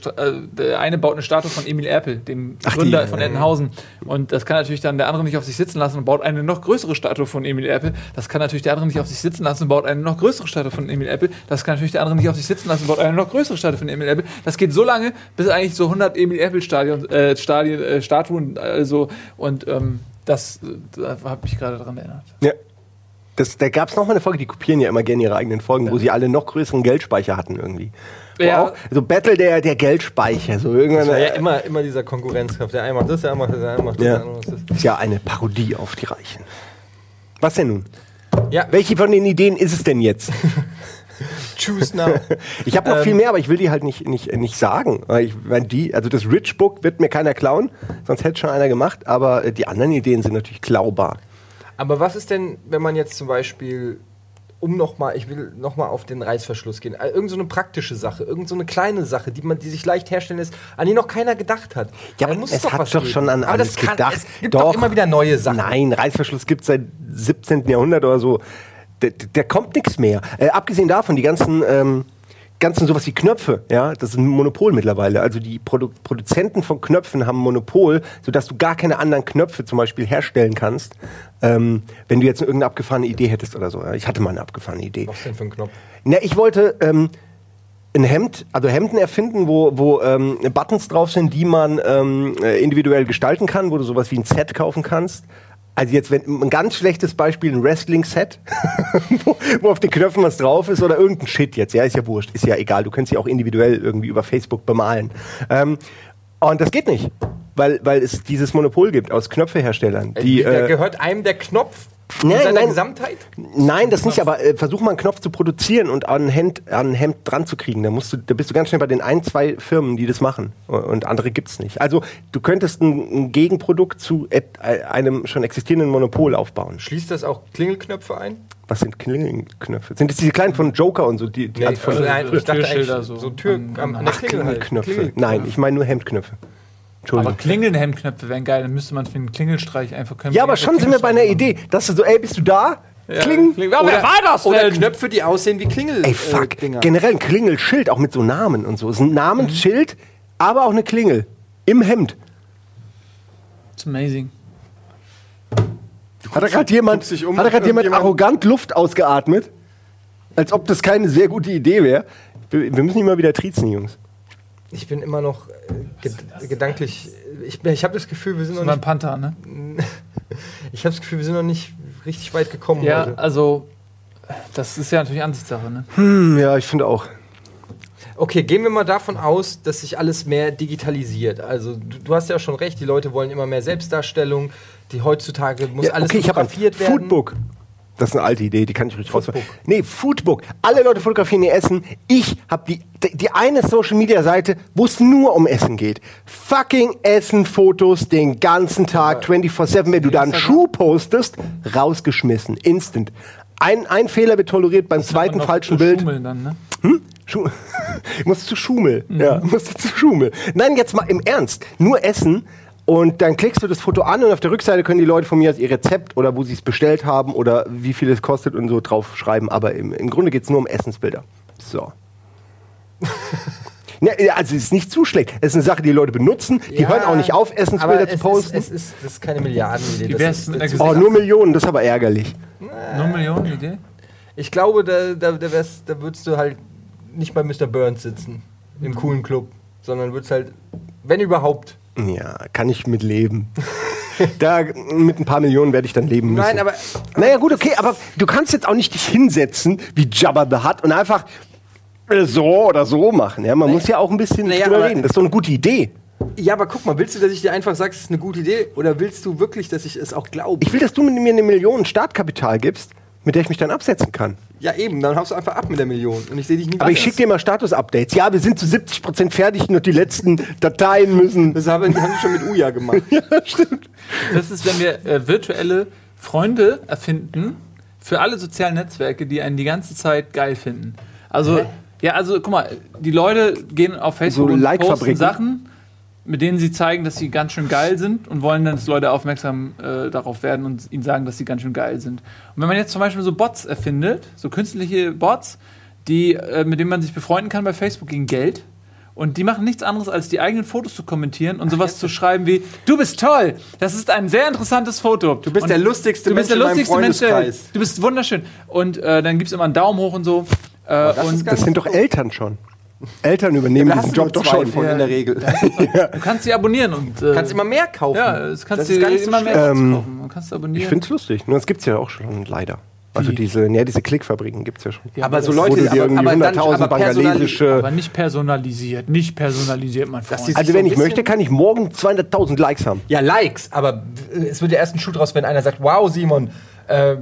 C: der eine baut eine Statue von Emil Erpel, dem
B: Ach, die,
C: Gründer von
B: äh,
C: Entenhausen. Und das kann natürlich dann der andere nicht auf sich sitzen lassen und baut eine noch größere Statue von Emil Erpel. Das kann natürlich der andere nicht auf sich sitzen lassen und baut eine noch größere Statue von Emil Erpel. Das kann natürlich der andere nicht auf sich sitzen lassen und baut eine noch größere Statue von Emil Erpel. Das geht so lange, bis eigentlich so 100 Emil Erpel Stadion, äh, Stadien, äh, Statuen, also und ähm, das, äh, da habe ich gerade dran erinnert.
B: ja. Das, da gab es noch mal eine Folge, die kopieren ja immer gerne ihre eigenen Folgen, wo sie alle noch größeren Geldspeicher hatten irgendwie.
C: Ja.
B: Auch, so Battle der, der Geldspeicher. So irgendwann,
A: Das war ja
B: äh,
A: immer, immer dieser Konkurrenzkampf. Der eine macht das, der andere macht das, der andere macht das,
B: Ja.
A: der andere macht das.
B: ist ja eine Parodie auf die Reichen. Was denn nun?
A: Ja,
B: Welche von den Ideen ist es denn jetzt?
A: choose now.
B: Ich habe noch
A: Ähm,
B: viel mehr, aber ich will die halt nicht, nicht, nicht sagen. Weil ich, weil die, also das Rich Book wird mir keiner klauen, sonst hätte schon einer gemacht, aber die anderen Ideen sind natürlich klaubar.
A: Aber was ist denn, wenn man jetzt zum Beispiel, um nochmal, ich will nochmal auf den Reißverschluss gehen, äh, irgend so eine praktische Sache, irgend so eine kleine Sache, die, man, die sich leicht herstellen lässt, an die noch keiner gedacht hat.
B: Ja,
A: Da
B: aber
A: muss
B: es
A: doch
B: hat doch
A: geben.
B: schon an
A: aber
B: alles
A: das kann,
B: gedacht.
A: Es gibt doch.
B: Doch.
A: immer wieder neue Sachen.
B: Nein, Reißverschluss gibt es seit 17. Jahrhundert oder so. Der, der kommt nichts mehr. Äh, abgesehen davon, die ganzen, ähm, ganzen sowas wie Knöpfe, ja, das ist ein Monopol mittlerweile. Also die Produ Produzenten von Knöpfen haben ein Monopol, sodass du gar keine anderen Knöpfe zum Beispiel herstellen kannst, ähm, wenn du jetzt irgendeine abgefahrene Idee hättest oder so. Ja. Ich hatte mal eine abgefahrene Idee.
A: Was denn für ein Knopf?
B: Na, ich wollte ähm, ein Hemd, also Hemden erfinden, wo, wo ähm, Buttons drauf sind, die man ähm, äh, individuell gestalten kann, wo du sowas wie ein Set kaufen kannst. Also jetzt wenn ein ganz schlechtes Beispiel, ein Wrestling-Set, wo, wo auf den Knöpfen was drauf ist oder irgendein Shit jetzt, ja, ist ja wurscht, ist ja egal, du kannst sie auch individuell irgendwie über Facebook bemalen. Ähm, und das geht nicht, weil, weil es dieses Monopol gibt aus Knöpfeherstellern, die...
A: da
B: äh,
A: gehört einem der Knopf
B: Nein,
A: in seiner
B: nein.
A: Gesamtheit?
B: Nein, das nicht, aber äh, versuch mal einen Knopf zu produzieren und an ein Hemd, an ein Hemd dran zu kriegen. Da, musst du, da bist du ganz schnell bei den ein, zwei Firmen, die das machen. Und andere gibt's nicht. Also du könntest ein, ein Gegenprodukt zu et, äh, einem schon existierenden Monopol aufbauen.
A: Schließt das auch Klingelknöpfe ein?
B: Was sind Klingelknöpfe? Sind das diese kleinen von Joker und so? Die, die
A: Nee,
B: also von
A: also nein,
C: so
A: ich dachte
C: Türschilder
A: eigentlich
C: so.
A: so, Tür
C: An-
A: am, der
B: Ach,
A: halt.
B: Klingelknöpfe.
A: Klingel-
B: Nein, ich meine nur Hemdknöpfe.
C: Aber
B: Entschuldigung.
C: klingelnde Hemdknöpfe wären geil, dann müsste man für einen Klingelstreich einfach können.
B: Ja, aber schon sind wir bei einer Idee. Dass du so, ey, bist du da? Kling.
C: Kling. Aber wer war das
A: Oder
C: denn?
A: Knöpfe, die aussehen wie Klingel.
B: Ey, fuck.
A: Äh.
B: Generell ein Klingelschild, auch mit so Namen und so. Es ist ein Namensschild, aber auch eine Klingel. Im Hemd.
C: It's amazing.
B: Hat da gerade jemand,
A: um,
B: hat da grad jemand arrogant Luft ausgeatmet? Als ob das keine sehr gute Idee wäre. Wir, wir müssen ihn mal wieder triezen, Jungs.
A: Ich bin immer noch äh, ged gedanklich. Ich, ich habe das Gefühl, wir sind
C: Das
A: noch nicht.
C: Panther, ne?
A: Ich habe das Gefühl, wir sind noch nicht richtig weit gekommen
C: Ja,
A: heute.
C: also, das ist ja natürlich Ansichtssache, ne?
B: Hm, ja, ich finde auch.
A: Okay, gehen wir mal davon aus, dass sich alles mehr digitalisiert. Also du, du hast ja schon recht, die Leute wollen immer mehr Selbstdarstellung. Die heutzutage muss
B: Ja,
A: alles
B: okay, ich habe ein
A: fotografiert werden.
B: Foodbook. Das ist eine alte Idee, die kann ich richtig raus.
A: Foodbook.
B: Nee, Foodbook. Alle Leute fotografieren ihr Essen. Ich habe die, die, die eine Social Media Seite, wo es nur um Essen geht. Fucking Essen-Fotos den ganzen Tag, 24-7. Wenn du da einen Schuh postest, rausgeschmissen. Instant. Ein, ein Fehler wird toleriert beim zweiten falschen Bild.
C: Schummeln Dann, ne?
B: Schu musst zu Schumel. Ja, musst zu Schumel. Nein, jetzt mal im Ernst. Nur essen und dann klickst du das Foto an und auf der Rückseite können die Leute von mir aus ihr Rezept oder wo sie es bestellt haben oder wie viel es kostet und so drauf schreiben. Aber im, im Grunde geht es nur um Essensbilder. So. Ja, also es ist nicht zu schlecht. Es ist eine Sache, die Leute benutzen. Die
A: Ja,
B: hören auch nicht auf,
A: aber
B: Essensbilder
A: es
B: zu posten.
A: Ist, es ist, das ist keine Milliardenidee. Das ist- das-
B: oh, nur Millionen, das ist aber ärgerlich.
C: Nur Millionen Idee?
A: Ich glaube, da, da, da, wär's, da würdest du halt nicht bei Mr. Burns sitzen, im coolen Club, sondern würdest halt, wenn überhaupt.
B: Ja, kann ich mit leben. da mit ein paar Millionen werde ich dann leben müssen.
A: Nein, aber
B: Naja, gut, okay, aber du kannst jetzt auch nicht dich hinsetzen, wie Jabba the Hutt, und einfach äh, so oder so machen. Ja? Man muss ja auch ein bisschen
A: Naja,
B: drüber reden. Das ist doch eine gute Idee.
A: ja, aber guck mal, willst du, dass ich dir einfach sage, es ist eine gute Idee, oder willst du wirklich, dass ich es auch glaube?
B: Ich will, dass du mir eine Million Startkapital gibst, mit der ich mich dann absetzen kann.
A: ja, eben, dann haust du einfach ab mit der Million und ich sehe dich nie
B: Aber ich schicke dir mal Status-Updates. Ja, wir sind zu 70% fertig, nur die letzten Dateien müssen.
A: Das haben, die schon mit Uja gemacht.
C: Das ist, wenn wir äh, virtuelle Freunde erfinden für alle sozialen Netzwerke, die einen die ganze Zeit geil finden. Also, ja, also guck mal, die Leute gehen auf Facebook
B: So
C: und posten
B: Like-Fabriken.
C: Sachen, mit denen sie zeigen, dass sie ganz schön geil sind und wollen dann, dass Leute aufmerksam äh, darauf werden und ihnen sagen, dass sie ganz schön geil sind. Und wenn man jetzt zum Beispiel so Bots erfindet, so künstliche Bots, die, äh, mit denen man sich befreunden kann bei Facebook gegen Geld, und die machen nichts anderes, als die eigenen Fotos zu kommentieren und sowas zu schreiben wie: Du bist toll, das ist ein sehr interessantes Foto.
A: Du bist
C: und
A: der lustigste
C: du bist
A: Mensch
C: der lustigste Mensch der Welt.
A: Freundeskreis.
C: Du bist wunderschön. Und äh, dann gibt es immer einen Daumen hoch und so. Äh,
A: das
C: und
B: Das sind doch Eltern schon. Eltern übernehmen diesen Job doch schon.
A: von in der Regel.
C: du kannst sie abonnieren und. Äh,
A: kannst immer mehr kaufen.
C: Ja, das kannst
A: Das
C: du
A: ist gar nicht so
C: immer mehr
B: Ähm,
C: kaufen. Man kannst abonnieren.
B: Ich finde es lustig. Nur das gibt es ja auch schon, leider. Also diese, ja, diese Klickfabriken gibt es ja schon.
C: Ja,
A: aber so Leute,
B: dir irgendwie
A: aber, aber dann,
B: 100.000
A: aber
B: bangladesische...
C: aber nicht personalisiert. Nicht personalisiert, mein Freund.
A: die-
B: Also
A: so
B: wenn
A: ein
B: ich möchte, kann ich morgen 200.000 Likes haben.
A: Ja, Likes, aber es wird ja erst ein Schuh draus, wenn einer sagt, wow, Simon, äh,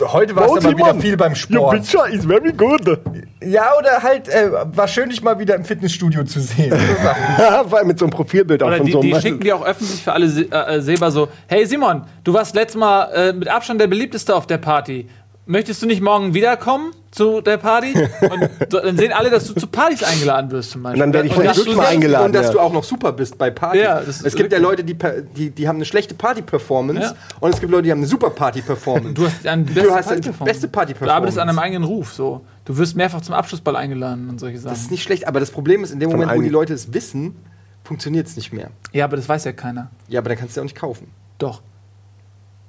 A: heute warst du aber wieder viel beim Sport.
B: is very good.
A: Ja, oder halt, äh, war schön, dich mal wieder im Fitnessstudio zu sehen.
B: Allem mit so einem Profilbild auch von
C: die,
B: so einem...
C: die schicken dir auch öffentlich für alle Se äh, Seber so: Hey Simon, du warst letztes Mal äh, mit Abstand der beliebteste auf der Party. Möchtest du nicht morgen wiederkommen zu der Party? Und dann sehen alle, dass du zu Partys eingeladen wirst zum Beispiel.
B: Und dann werde ich
C: Und
B: vielleicht
C: dass
B: wirklich
C: du
B: mal eingeladen.
A: Und dass
B: ja.
A: du auch noch super bist bei Partys.
C: Ja,
A: es gibt ja Leute, die, die, die haben eine schlechte Party-Performance
C: Ja.
A: und es gibt Leute, die haben eine super Party-Performance.
C: Du hast eine
A: Du hast eine beste Party-Performance.
C: Du arbeitest an einem eigenen Ruf. So. Du wirst mehrfach zum Abschlussball eingeladen und solche Sachen.
A: Das ist nicht schlecht, aber das Problem ist, in dem
B: Von
A: Moment, wo die Leute es wissen, funktioniert es nicht mehr.
C: ja, aber das weiß ja keiner.
A: Ja, aber dann kannst du ja auch nicht kaufen.
C: Doch.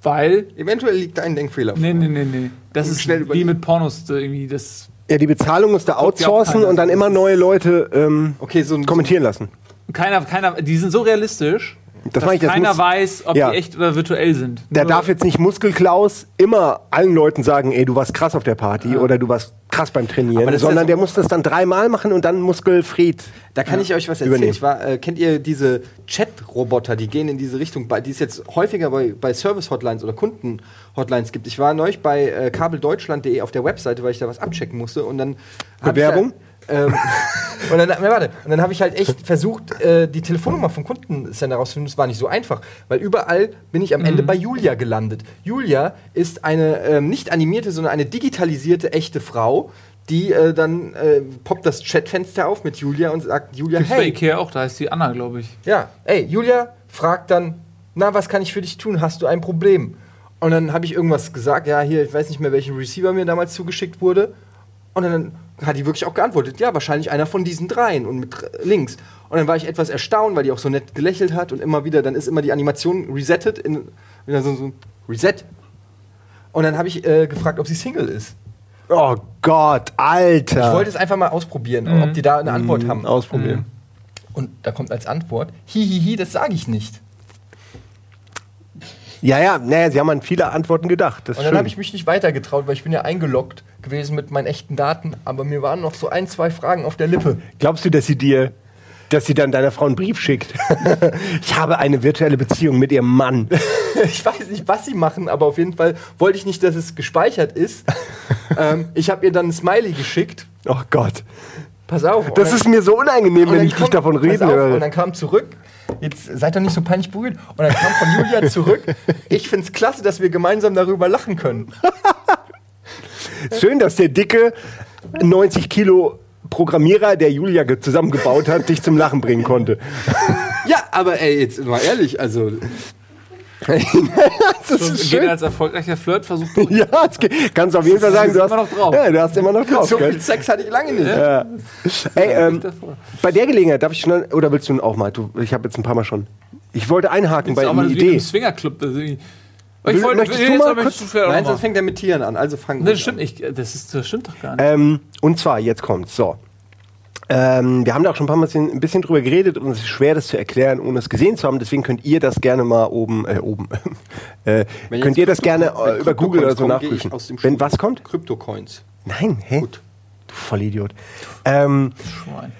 C: Weil.
A: Eventuell liegt da ein Denkfehler vor.
C: Nee, nee, nee, nee. Das ist
A: Schnell
C: wie mit Pornos irgendwie. Das
B: Ja, die Bezahlung musst du outsourcen und dann immer neue Leute ähm,
A: Okay, so ein
B: kommentieren lassen.
C: keiner, keiner, die sind so realistisch,
B: Das
C: dass
B: meine ich, das
C: keiner
B: muss-
C: weiß, ob
B: Ja.
C: die echt oder virtuell sind.
B: Der darf jetzt nicht Muskelklaus immer allen Leuten sagen, ey, du warst krass auf der Party oder du warst krass beim Trainieren,
A: ja
B: sondern
A: so-
B: der muss das dann dreimal machen und dann Muskelfried.
A: Da kann ich euch was erzählen.
B: Übernehmen.
A: Ich war, äh, kennt ihr diese Chat-Roboter, die gehen in diese Richtung, bei, die es jetzt häufiger bei, bei Service-Hotlines oder Kunden-Hotlines gibt. Ich war neulich bei äh, kabeldeutschland.de auf der Webseite, weil ich da was abchecken musste und dann hab ich
B: Bewerbung?
A: Da, ähm, und dann, na, warte, und dann habe ich halt echt versucht, äh, die Telefonnummer vom Kundencenter rauszufinden. Das war nicht so einfach, weil überall bin ich am Ende bei Julia gelandet. Julia ist eine ähm, nicht animierte, sondern eine digitalisierte echte Frau, die äh, dann äh, poppt das Chatfenster auf mit Julia und sagt, Julia,
C: Gibt's bei
A: hey,
C: Ikea auch, da heißt die Anna, glaube ich.
A: ja, ey, Julia fragt dann, na, was kann ich für dich tun? Hast du ein Problem? Und dann habe ich irgendwas gesagt, ja, hier, ich weiß nicht mehr, welcher Receiver mir damals zugeschickt wurde. Und dann hat die wirklich auch geantwortet, ja, wahrscheinlich einer von diesen dreien und mit links. Und dann war ich etwas erstaunt, weil die auch so nett gelächelt hat und immer wieder, dann ist immer die Animation resettet in wieder so, so ein Reset. Und dann habe ich äh, gefragt, ob sie Single ist.
B: Oh Gott, Alter.
A: Ich wollte es einfach mal ausprobieren, ob die da eine Antwort haben.
B: Ausprobieren.
A: Und da kommt als Antwort, hihihi, das sage ich nicht.
B: Ja, ja, naja, sie haben an viele Antworten gedacht.
A: Und dann habe ich mich nicht weitergetraut, weil ich bin ja eingeloggt gewesen mit meinen echten Daten, aber mir waren noch so ein, zwei Fragen auf der Lippe.
B: Glaubst du, dass sie dir, dass sie dann deiner Frau einen Brief schickt? ich habe eine virtuelle Beziehung mit ihrem Mann.
A: Ich weiß nicht, was sie machen, aber auf jeden Fall wollte ich nicht, dass es gespeichert ist. ähm, ich habe ihr dann ein Smiley geschickt.
B: Oh Gott.
A: Pass auf.
B: Das ist mir so unangenehm, wenn ich dich davon reden
A: auf,
B: höre.
A: Und dann kam zurück, jetzt seid doch nicht so peinlich berührt, und dann kam von Julia zurück, ich find's klasse, dass wir gemeinsam darüber lachen können.
B: Schön, dass der dicke 90 Kilo Programmierer, der Julia ge- zusammengebaut hat, dich zum Lachen bringen konnte.
A: Ja, aber ey, jetzt mal ehrlich, also
B: das
C: So
B: ist
C: geht
B: schön.
C: als erfolgreicher Flirtversuch durch.
B: Ja, es geht, kannst auf jeden Fall sagen, du hast,
C: immer noch drauf.
B: Ja, du hast immer noch drauf.
A: so
B: gell?
A: viel Sex hatte ich lange nicht.
B: Ja. Ey, ähm, bei der Gelegenheit darf ich schnell, oder willst du auch mal? Du, ich habe jetzt ein paar Mal schon. Ich wollte einhaken bei
C: mal
B: einer
C: das wie im
B: Idee.
C: Swingerclub. Das
B: Will-
C: Ich wollte,
B: möchtest du mal kurz-
C: du
A: Nein, sonst fängt er mit Tieren an, also fangen
C: Nee,
A: wir
C: das stimmt nicht. Das, ist, das stimmt doch gar nicht.
B: Ähm, und zwar, jetzt kommt's. So. Ähm, wir haben da auch schon ein paar Mal ein bisschen drüber geredet und es ist schwer, das zu erklären, ohne es gesehen zu haben. Deswegen könnt ihr das gerne mal oben, äh, oben, äh, könnt ihr das gerne äh, über Google oder so nachprüfen. Wenn was kommt?
A: Kryptocoins.
B: Nein, hä?
A: Gut.
B: Du Vollidiot. Ähm,
C: Schwein.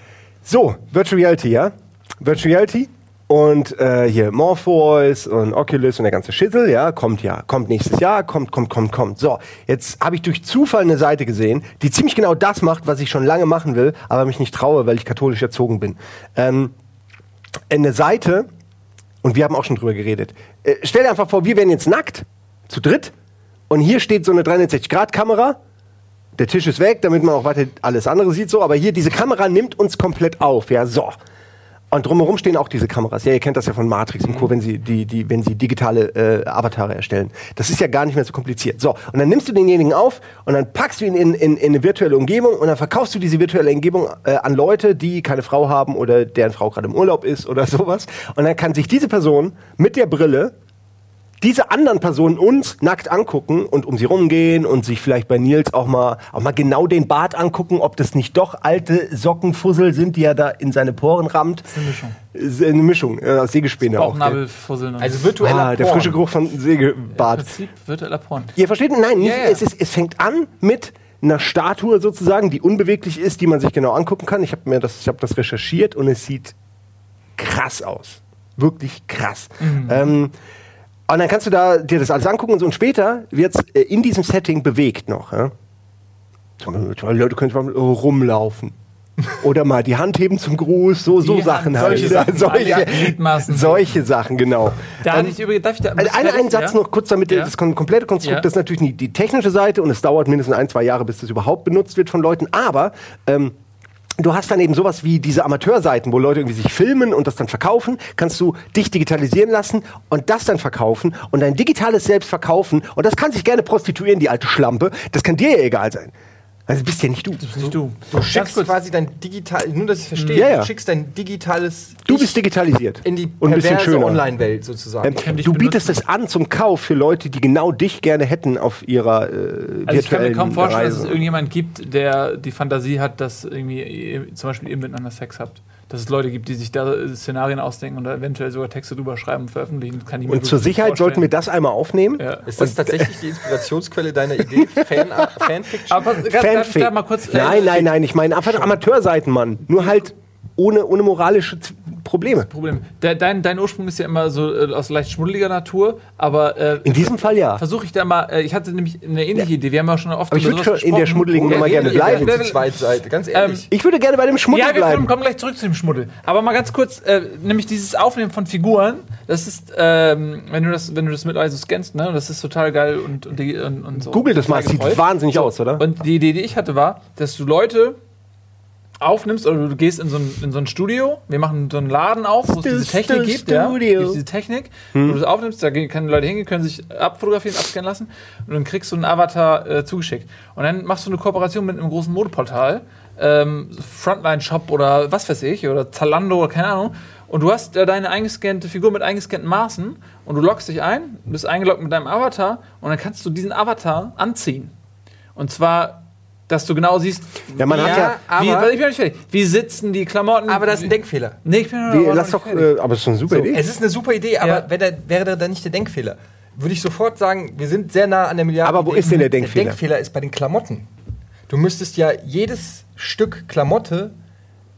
B: so, Virtual Reality, ja? Virtual Reality und äh, hier Morpheus und Oculus und der ganze Schissel, ja, kommt ja, kommt nächstes Jahr, kommt, kommt, kommt, kommt. So, jetzt habe ich durch Zufall eine Seite gesehen, die ziemlich genau das macht, was ich schon lange machen will, aber mich nicht traue, weil ich katholisch erzogen bin. Ähm, eine Seite, und wir haben auch schon drüber geredet. Äh, stell dir einfach vor, wir wären jetzt nackt, zu dritt, und hier steht so eine 360-Grad-Kamera. Der Tisch ist weg, damit man auch weiter alles andere sieht, so. Aber hier, diese Kamera nimmt uns komplett auf, ja, so. Und drumherum stehen auch diese Kameras. Ja, ihr kennt das ja von Matrix und Co., wenn sie, die, die, wenn sie digitale äh, Avatare erstellen. Das ist ja gar nicht mehr so kompliziert. So, und dann nimmst du denjenigen auf und dann packst du ihn in, in, in eine virtuelle Umgebung und dann verkaufst du diese virtuelle Umgebung äh, an Leute, die keine Frau haben oder deren Frau gerade im Urlaub ist oder sowas. Und dann kann sich diese Person mit der Brille diese anderen Personen uns nackt angucken und um sie rumgehen und sich vielleicht bei Nils auch mal, auch mal genau den Bart angucken, ob das nicht doch alte Sockenfussel sind, die er da in seine Poren rammt. Das ist
C: eine Mischung.
B: Ist eine Mischung, äh, aus Sägespäne auch.
C: Bauchnabelfusseln. und-
A: Also virtueller
B: Ah, der
A: Porn.
B: frische Geruch von
C: Im
B: Sägebart.
C: Prinzip virtueller Porn.
B: Ihr versteht? Nein, nicht,
C: Ja, ja.
B: Es, ist, es fängt an mit einer Statue sozusagen, die unbeweglich ist, die man sich genau angucken kann. Ich habe mir das, ich habe das recherchiert und es sieht krass aus, wirklich krass. Ähm, und dann kannst du da dir das alles angucken und so und später wird es äh, in diesem Setting bewegt noch. Ja? Leute können mal rumlaufen. Oder mal die Hand heben zum Gruß, so, so
C: Die
B: Sachen
C: Hand,
B: halt.
C: solche Sachen,
B: solche,
C: alle Gliedmaßen.
B: solche Sachen, genau.
C: Da
B: Ähm,
C: hatte ich übrigens, darf ich da,
B: also einen, einen Satz
C: ja?
B: noch kurz, damit
C: Ja.
B: das komplette Konstrukt,
C: Ja.
B: das ist natürlich die, die technische Seite und es dauert mindestens ein, zwei Jahre, bis das überhaupt benutzt wird von Leuten. Aber ähm, du hast dann eben sowas wie diese Amateurseiten, wo Leute irgendwie sich filmen und das dann verkaufen. Kannst du dich digitalisieren lassen und das dann verkaufen und dein digitales Selbst verkaufen. Und das kann sich gerne prostituieren, die alte Schlampe. Das kann dir ja egal sein. Also bist ja nicht du.
C: Nicht du.
A: Du schickst quasi dein digital, nur dass ich verstehe,
B: Ja, ja.
A: du schickst dein digitales
B: Du bist digitalisiert.
A: in die
B: und ein bisschen
A: perverse. Online-Welt sozusagen.
B: Ähm, du bietest es an zum Kauf für Leute, die genau dich gerne hätten auf ihrer äh,
C: Also ich kann mir
B: virtuellen
C: kaum vorstellen, dass
B: Reise.
C: es irgendjemand gibt, der die Fantasie hat, dass irgendwie ihr, zum Beispiel ihr miteinander Sex habt. Dass es Leute gibt, die sich da äh, Szenarien ausdenken und da eventuell sogar Texte drüber schreiben und veröffentlichen. Das kann ich mir
B: Und zur Sicherheit sollten wir
C: vorstellen.
B: das einmal aufnehmen.
C: Ja.
A: ist das tatsächlich die Inspirationsquelle deiner Idee? Fan Fanfiction?
C: Aber pass- darf ich
B: Fanfic.
C: da mal kurz. äh,
B: nein, nein, nein, ich meine einfach Amateurseiten, Mann. Nur halt ohne, ohne moralische Z Probleme.
C: Problem. Dein, dein Ursprung ist ja immer so äh, aus leicht schmuddeliger Natur, aber äh,
B: In diesem Fall ja.
C: versuche ich da mal. Äh, ich hatte nämlich eine ähnliche Idee. Wir haben ja schon oft
B: Aber ich
C: über
B: würd
C: sowas
B: schon in der schmuddeligen
C: Ja,
B: Nummer
C: ja,
B: gerne
C: ja,
B: bleiben.
C: ja,
A: zu zweit seid, ganz ehrlich.
B: Ich würde gerne bei dem Schmuddel
C: Ja, wir kommen,
B: bleiben.
C: kommen gleich zurück zu dem Schmuddel. Aber mal ganz kurz, äh, nämlich dieses Aufnehmen von Figuren, das ist, ähm, wenn du das, wenn du das mit so scannst, ne, das ist total geil und, und, und, und so.
B: Google das mal, es
C: Total
B: sieht wahnsinnig aus, oder?
C: Und die Idee, die ich hatte, war, dass du Leute aufnimmst oder du gehst in so ein, in so ein Studio, wir machen so einen Laden auf, wo es diese Technik gibt, ja,
B: Studio.
C: gibt diese Technik, wo du das aufnimmst, da gehen- können Leute hingehen, können sich abfotografieren, abscannen lassen und dann kriegst du einen Avatar äh, zugeschickt. Und dann machst du eine Kooperation mit einem großen Modeportal, ähm, Frontline-Shop oder was weiß ich, oder Zalando oder keine Ahnung. Und du hast äh, deine eingescannte Figur mit eingescannten Maßen und du loggst dich ein, bist eingeloggt mit deinem Avatar und dann kannst du diesen Avatar anziehen. Und zwar Dass du genau siehst,
B: Ja, man hat ja-
C: wie,
A: aber-
C: ich bin nicht fertig. Wie sitzen die Klamotten?
A: Aber das ist ein Denkfehler.
C: Nee, ich bin noch
B: Wie,
C: noch
B: lass
C: nicht
B: doch,
C: fertig.
B: äh, aber es ist eine super Idee.
A: Es ist eine super Idee, aber
C: Ja.
A: der, wäre da dann nicht der Denkfehler, würde ich sofort sagen, wir sind sehr nah an der Milliarde.
B: Aber wo ist denn der Denkfehler?
A: Der Denkfehler ist bei den Klamotten. Du müsstest ja jedes Stück Klamotte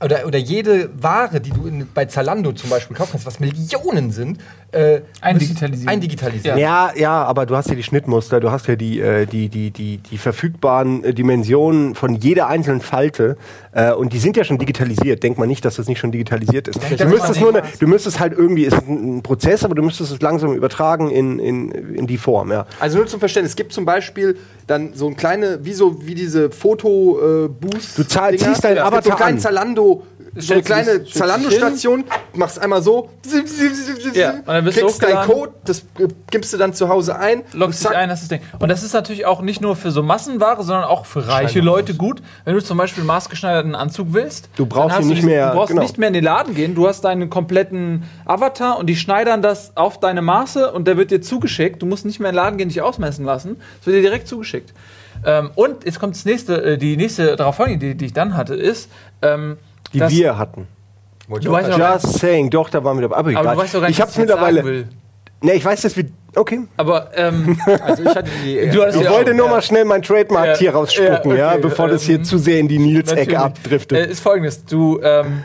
A: oder, oder jede Ware, die du in, bei Zalando zum Beispiel kaufen kannst, was Millionen sind, äh,
C: Eindigitalisieren.
A: Eindigitalisieren.
B: Ja, ja, aber du hast ja die Schnittmuster, du hast ja die, äh, die, die, die, die verfügbaren äh, Dimensionen von jeder einzelnen Falte äh, und die sind ja schon digitalisiert. Denk mal nicht, dass das nicht schon digitalisiert ist. Du müsstest, nur ne, du müsstest halt irgendwie, es ist ein ein Prozess, aber du müsstest es langsam übertragen in, in, in die Form, ja.
A: Also nur zum Verständnis, es gibt zum Beispiel dann so ein kleine, wie so wie diese Foto-Boost.
B: Du zahl- ziehst deinen
A: So
B: Avatar
A: einen kleinen
B: an.
A: Zalando, so eine
C: du
A: kleine Zalando-Station, machst einmal so,
C: Ja, und dann du
A: klickst deinen
C: hochgeladen.
A: Code, das äh, gibst du dann zu Hause ein.
C: loggst dich ein, hast das Ding. Und das ist natürlich auch nicht nur für so Massenware, sondern auch für reiche Leute gut. Wenn du zum Beispiel einen maßgeschneiderten Anzug willst,
B: Du brauchst ihn nicht
C: diesen-
B: mehr-
C: Du brauchst
B: genau.
C: nicht mehr in den Laden gehen. Du hast deinen kompletten Avatar und die schneidern das auf deine Maße und der wird dir zugeschickt. Du musst nicht mehr in den Laden gehen, dich ausmessen lassen. Es wird dir direkt zugeschickt. Ähm, und jetzt kommt das nächste, äh, die nächste darauf folgende Idee, die ich dann hatte, ist, ähm,
B: Die
C: dass-
B: wir hatten.
C: Du weißt
B: Just saying, doch, da waren wir dabei. Aber,
C: aber
B: egal.
C: du weißt doch gar nicht,
B: ich hab's mittlerweile.
C: will.
B: Ne, ich weiß, dass wir. Okay.
C: Aber ähm,
A: Also ich hatte die
C: Du hattest
B: Ich
C: ja
B: wollte
C: auch,
B: nur
C: ja.
B: mal schnell mein Trademark
C: Ja,
B: hier rausspucken,
C: ja,
B: ja,
C: okay,
B: bevor das
C: ähm,
B: hier zu sehr in die Nils-Ecke abdriftet.
C: Äh, ist folgendes, du, ähm,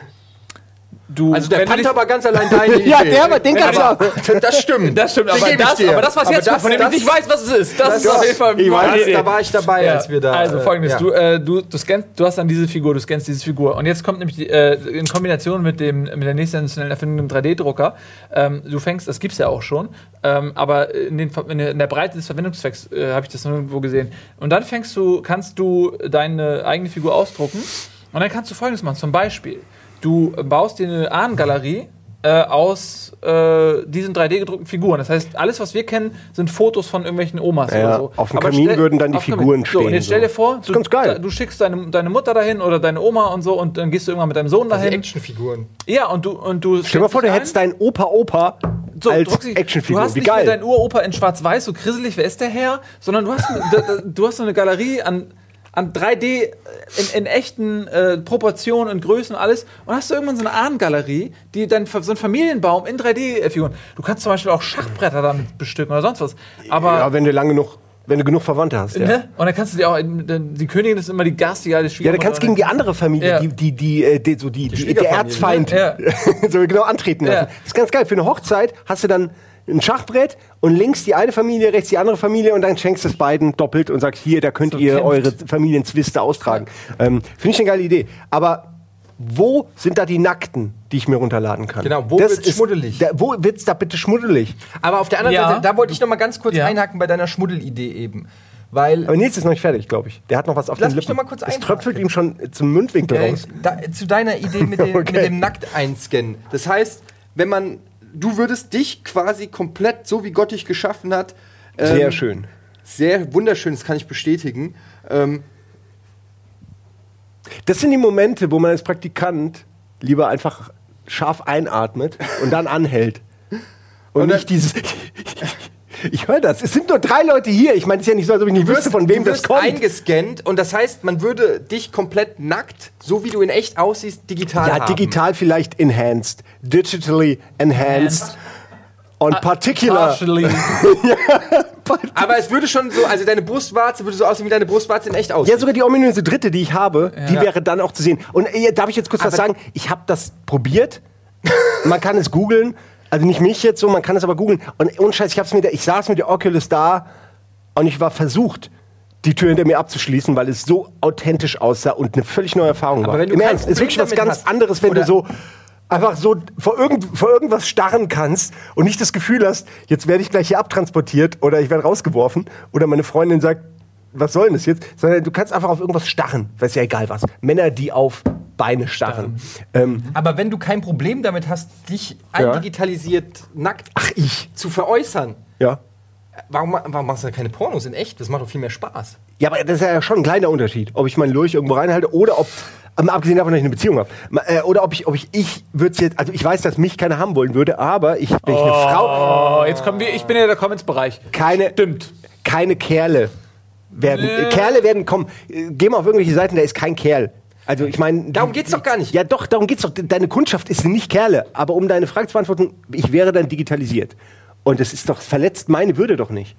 C: du.
A: Also der Panther war ganz allein deine Idee.
B: ja, der, aber den kannst du auch.
A: Das stimmt.
C: Das stimmt, aber das, aber das, was
A: Aber
C: jetzt
A: das-
C: kommt, von dem
A: das-
C: ich nicht weiß, was es ist, das, ist
A: Das-
C: auf jeden Fall
B: ich weiß,
A: da war ich dabei,
C: Ja,
A: als wir da.
C: also
A: äh,
C: folgendes,
A: ja.
C: du, äh, du, du, scannst, du hast dann diese Figur, du scannst diese Figur und jetzt kommt nämlich die, äh, in Kombination mit, dem, mit der nächsten sensationellen Erfindung, dem 3D-Drucker, ähm, du fängst, das gibt's ja auch schon, ähm, aber in, den, Ver- in, der, in der Breite des Verwendungszwecks äh, habe ich das nirgendwo gesehen. Und dann fängst du, kannst du deine eigene Figur ausdrucken und dann kannst du folgendes machen, zum Beispiel, du baust dir eine Ahnengalerie äh, aus äh, diesen 3D gedruckten Figuren. Das heißt, alles, was wir kennen, sind Fotos von irgendwelchen Omas
B: Ja,
C: oder so.
B: auf dem
C: Aber
B: Kamin würden dann die Figuren
C: Kamin. So, und
B: stehen,
C: jetzt stell dir vor, du,
B: ganz geil.
C: du schickst deine, deine Mutter dahin oder deine Oma und so und dann gehst du irgendwann mit deinem Sohn dahin.
A: Actionfiguren.
C: Ja, und du und du
B: Stell dir mal vor, du
C: stellst
B: hättest
C: ein.
B: deinen Opa-Opa
C: So,
B: als Actionfigur.
C: Du hast
B: Wie
C: nicht mehr
B: geil.
C: deinen Uropa in Schwarz-Weiß, so krisselig, wer ist der Herr? Sondern du hast, du hast so eine Galerie an, an 3D in, in echten äh, Proportionen und Größen und alles und hast du irgendwann so eine Ahnengalerie, die dann so ein Familienbaum in 3D-Figuren. Du kannst zum Beispiel auch Schachbretter damit bestücken oder sonst was. Aber
B: ja, wenn du lange genug, wenn du genug Verwandte hast. Ja,
C: Ne? Und dann kannst du dir auch, die Königin ist immer die garstige alte
B: ja
C: Schwiegermutter.
B: du kannst gegen die andere Familie,
C: Ja.
B: die, die, die, äh, die, so die, die, der
A: Schwiegerfamilie,
B: Erzfeind,
C: ne?
B: so genau antreten lassen.
C: Ja.
B: Das ist ganz geil. Für eine Hochzeit hast du dann ein Schachbrett und links die eine Familie, rechts die andere Familie und dann schenkst du es beiden doppelt und sagst, hier, da könnt ihr
C: kämpft.
B: eure Familienzwiste austragen. Ähm, Finde ich eine geile Idee. Aber wo sind da die Nackten, die ich mir runterladen kann?
A: Genau, wo
B: Das
A: wird's
B: ist-
A: schmuddelig?
B: Da, wo wird's da bitte schmuddelig?
A: Aber auf der anderen
C: Ja.
A: Seite, da wollte ich noch mal ganz kurz
C: Ja.
A: einhaken bei deiner Schmuddelidee eben. Weil
B: Aber Nils ist noch nicht fertig, glaube ich. Der hat noch was auf
A: Lass
B: den
A: mich
B: Lippen.
A: noch mal kurz
B: es
A: einhaken.
B: tröpfelt ihm schon zum Mundwinkel
A: äh,
B: raus.
A: da, zu deiner Idee mit, dem-
B: Okay.
A: mit dem nackt einscannen. Das heißt, wenn man, du würdest dich quasi komplett, so wie Gott dich geschaffen hat,
B: Sehr
A: ähm,
B: schön.
A: sehr wunderschön, das kann ich bestätigen. Ähm,
B: Das sind die Momente, wo man als Praktikant lieber einfach scharf einatmet und dann anhält. Und,
A: Und dann-
B: nicht dieses. Ich höre das. Es sind nur drei Leute hier. Ich meine, es ist ja nicht so, als ob ich nicht wüsste, von wem
A: du
B: das
A: wirst
B: kommt.
A: eingescannt und das heißt, man würde dich komplett nackt, so wie du in echt aussiehst, digital
B: Ja,
A: haben.
B: digital vielleicht enhanced. Digitally enhanced. On particular.
C: Partially.
A: Aber es würde schon so, also deine Brustwarze würde so aussehen, wie deine Brustwarze in echt aussieht.
B: Ja, sogar die ominöse dritte, die ich habe, die wäre dann auch zu sehen. Und äh, darf ich jetzt kurz was sagen? Ich habe das probiert. man kann es googeln. Also nicht mich jetzt so, man kann es aber googeln. Und ohne Scheiß, ich, hab's mit der, ich saß mit der Oculus da und ich war versucht, die Tür hinter mir abzuschließen, weil es so authentisch aussah und eine völlig neue Erfahrung war.
A: wenn du
B: Im Ernst, es ist wirklich was ganz
A: hast,
B: anderes, wenn
A: oder-
B: du so einfach so vor, irgend, vor irgendwas starren kannst und nicht das Gefühl hast, jetzt werde ich gleich hier abtransportiert oder ich werde rausgeworfen oder meine Freundin sagt, was soll denn das jetzt? Sondern du kannst einfach auf irgendwas starren. Weiß ja egal was. Männer, die auf Beine starren. Ähm,
A: Aber wenn du kein Problem damit hast, dich
B: Ja.
A: eindigitalisiert nackt
B: ach, ich.
A: zu veräußern,
B: Ja.
A: warum, warum machst du da keine Pornos in echt? Das macht doch viel mehr Spaß.
B: Ja, aber das ist ja schon ein kleiner Unterschied, ob ich meinen Lurch irgendwo reinhalte oder ob, mal abgesehen davon, dass ich eine Beziehung habe, äh, oder ob ich, ob ich, ich würde jetzt, also ich weiß, dass mich keiner haben wollen würde, aber ich, wenn ich eine Frau,
C: Oh, jetzt kommen wir, ich bin ja der Comments-Bereich.
B: keine,
C: Stimmt.
B: keine Kerle werden.
C: Nee.
B: Äh, Kerle werden, komm, äh, geh mal auf irgendwelche Seiten, da ist kein Kerl. Also ich meine,
A: Darum geht's doch gar nicht.
B: Ja, doch, darum geht's doch. Deine Kundschaft ist nicht Kerle. Aber um deine Frage zu beantworten, ich wäre dann digitalisiert. Und das ist doch, es verletzt meine Würde doch nicht.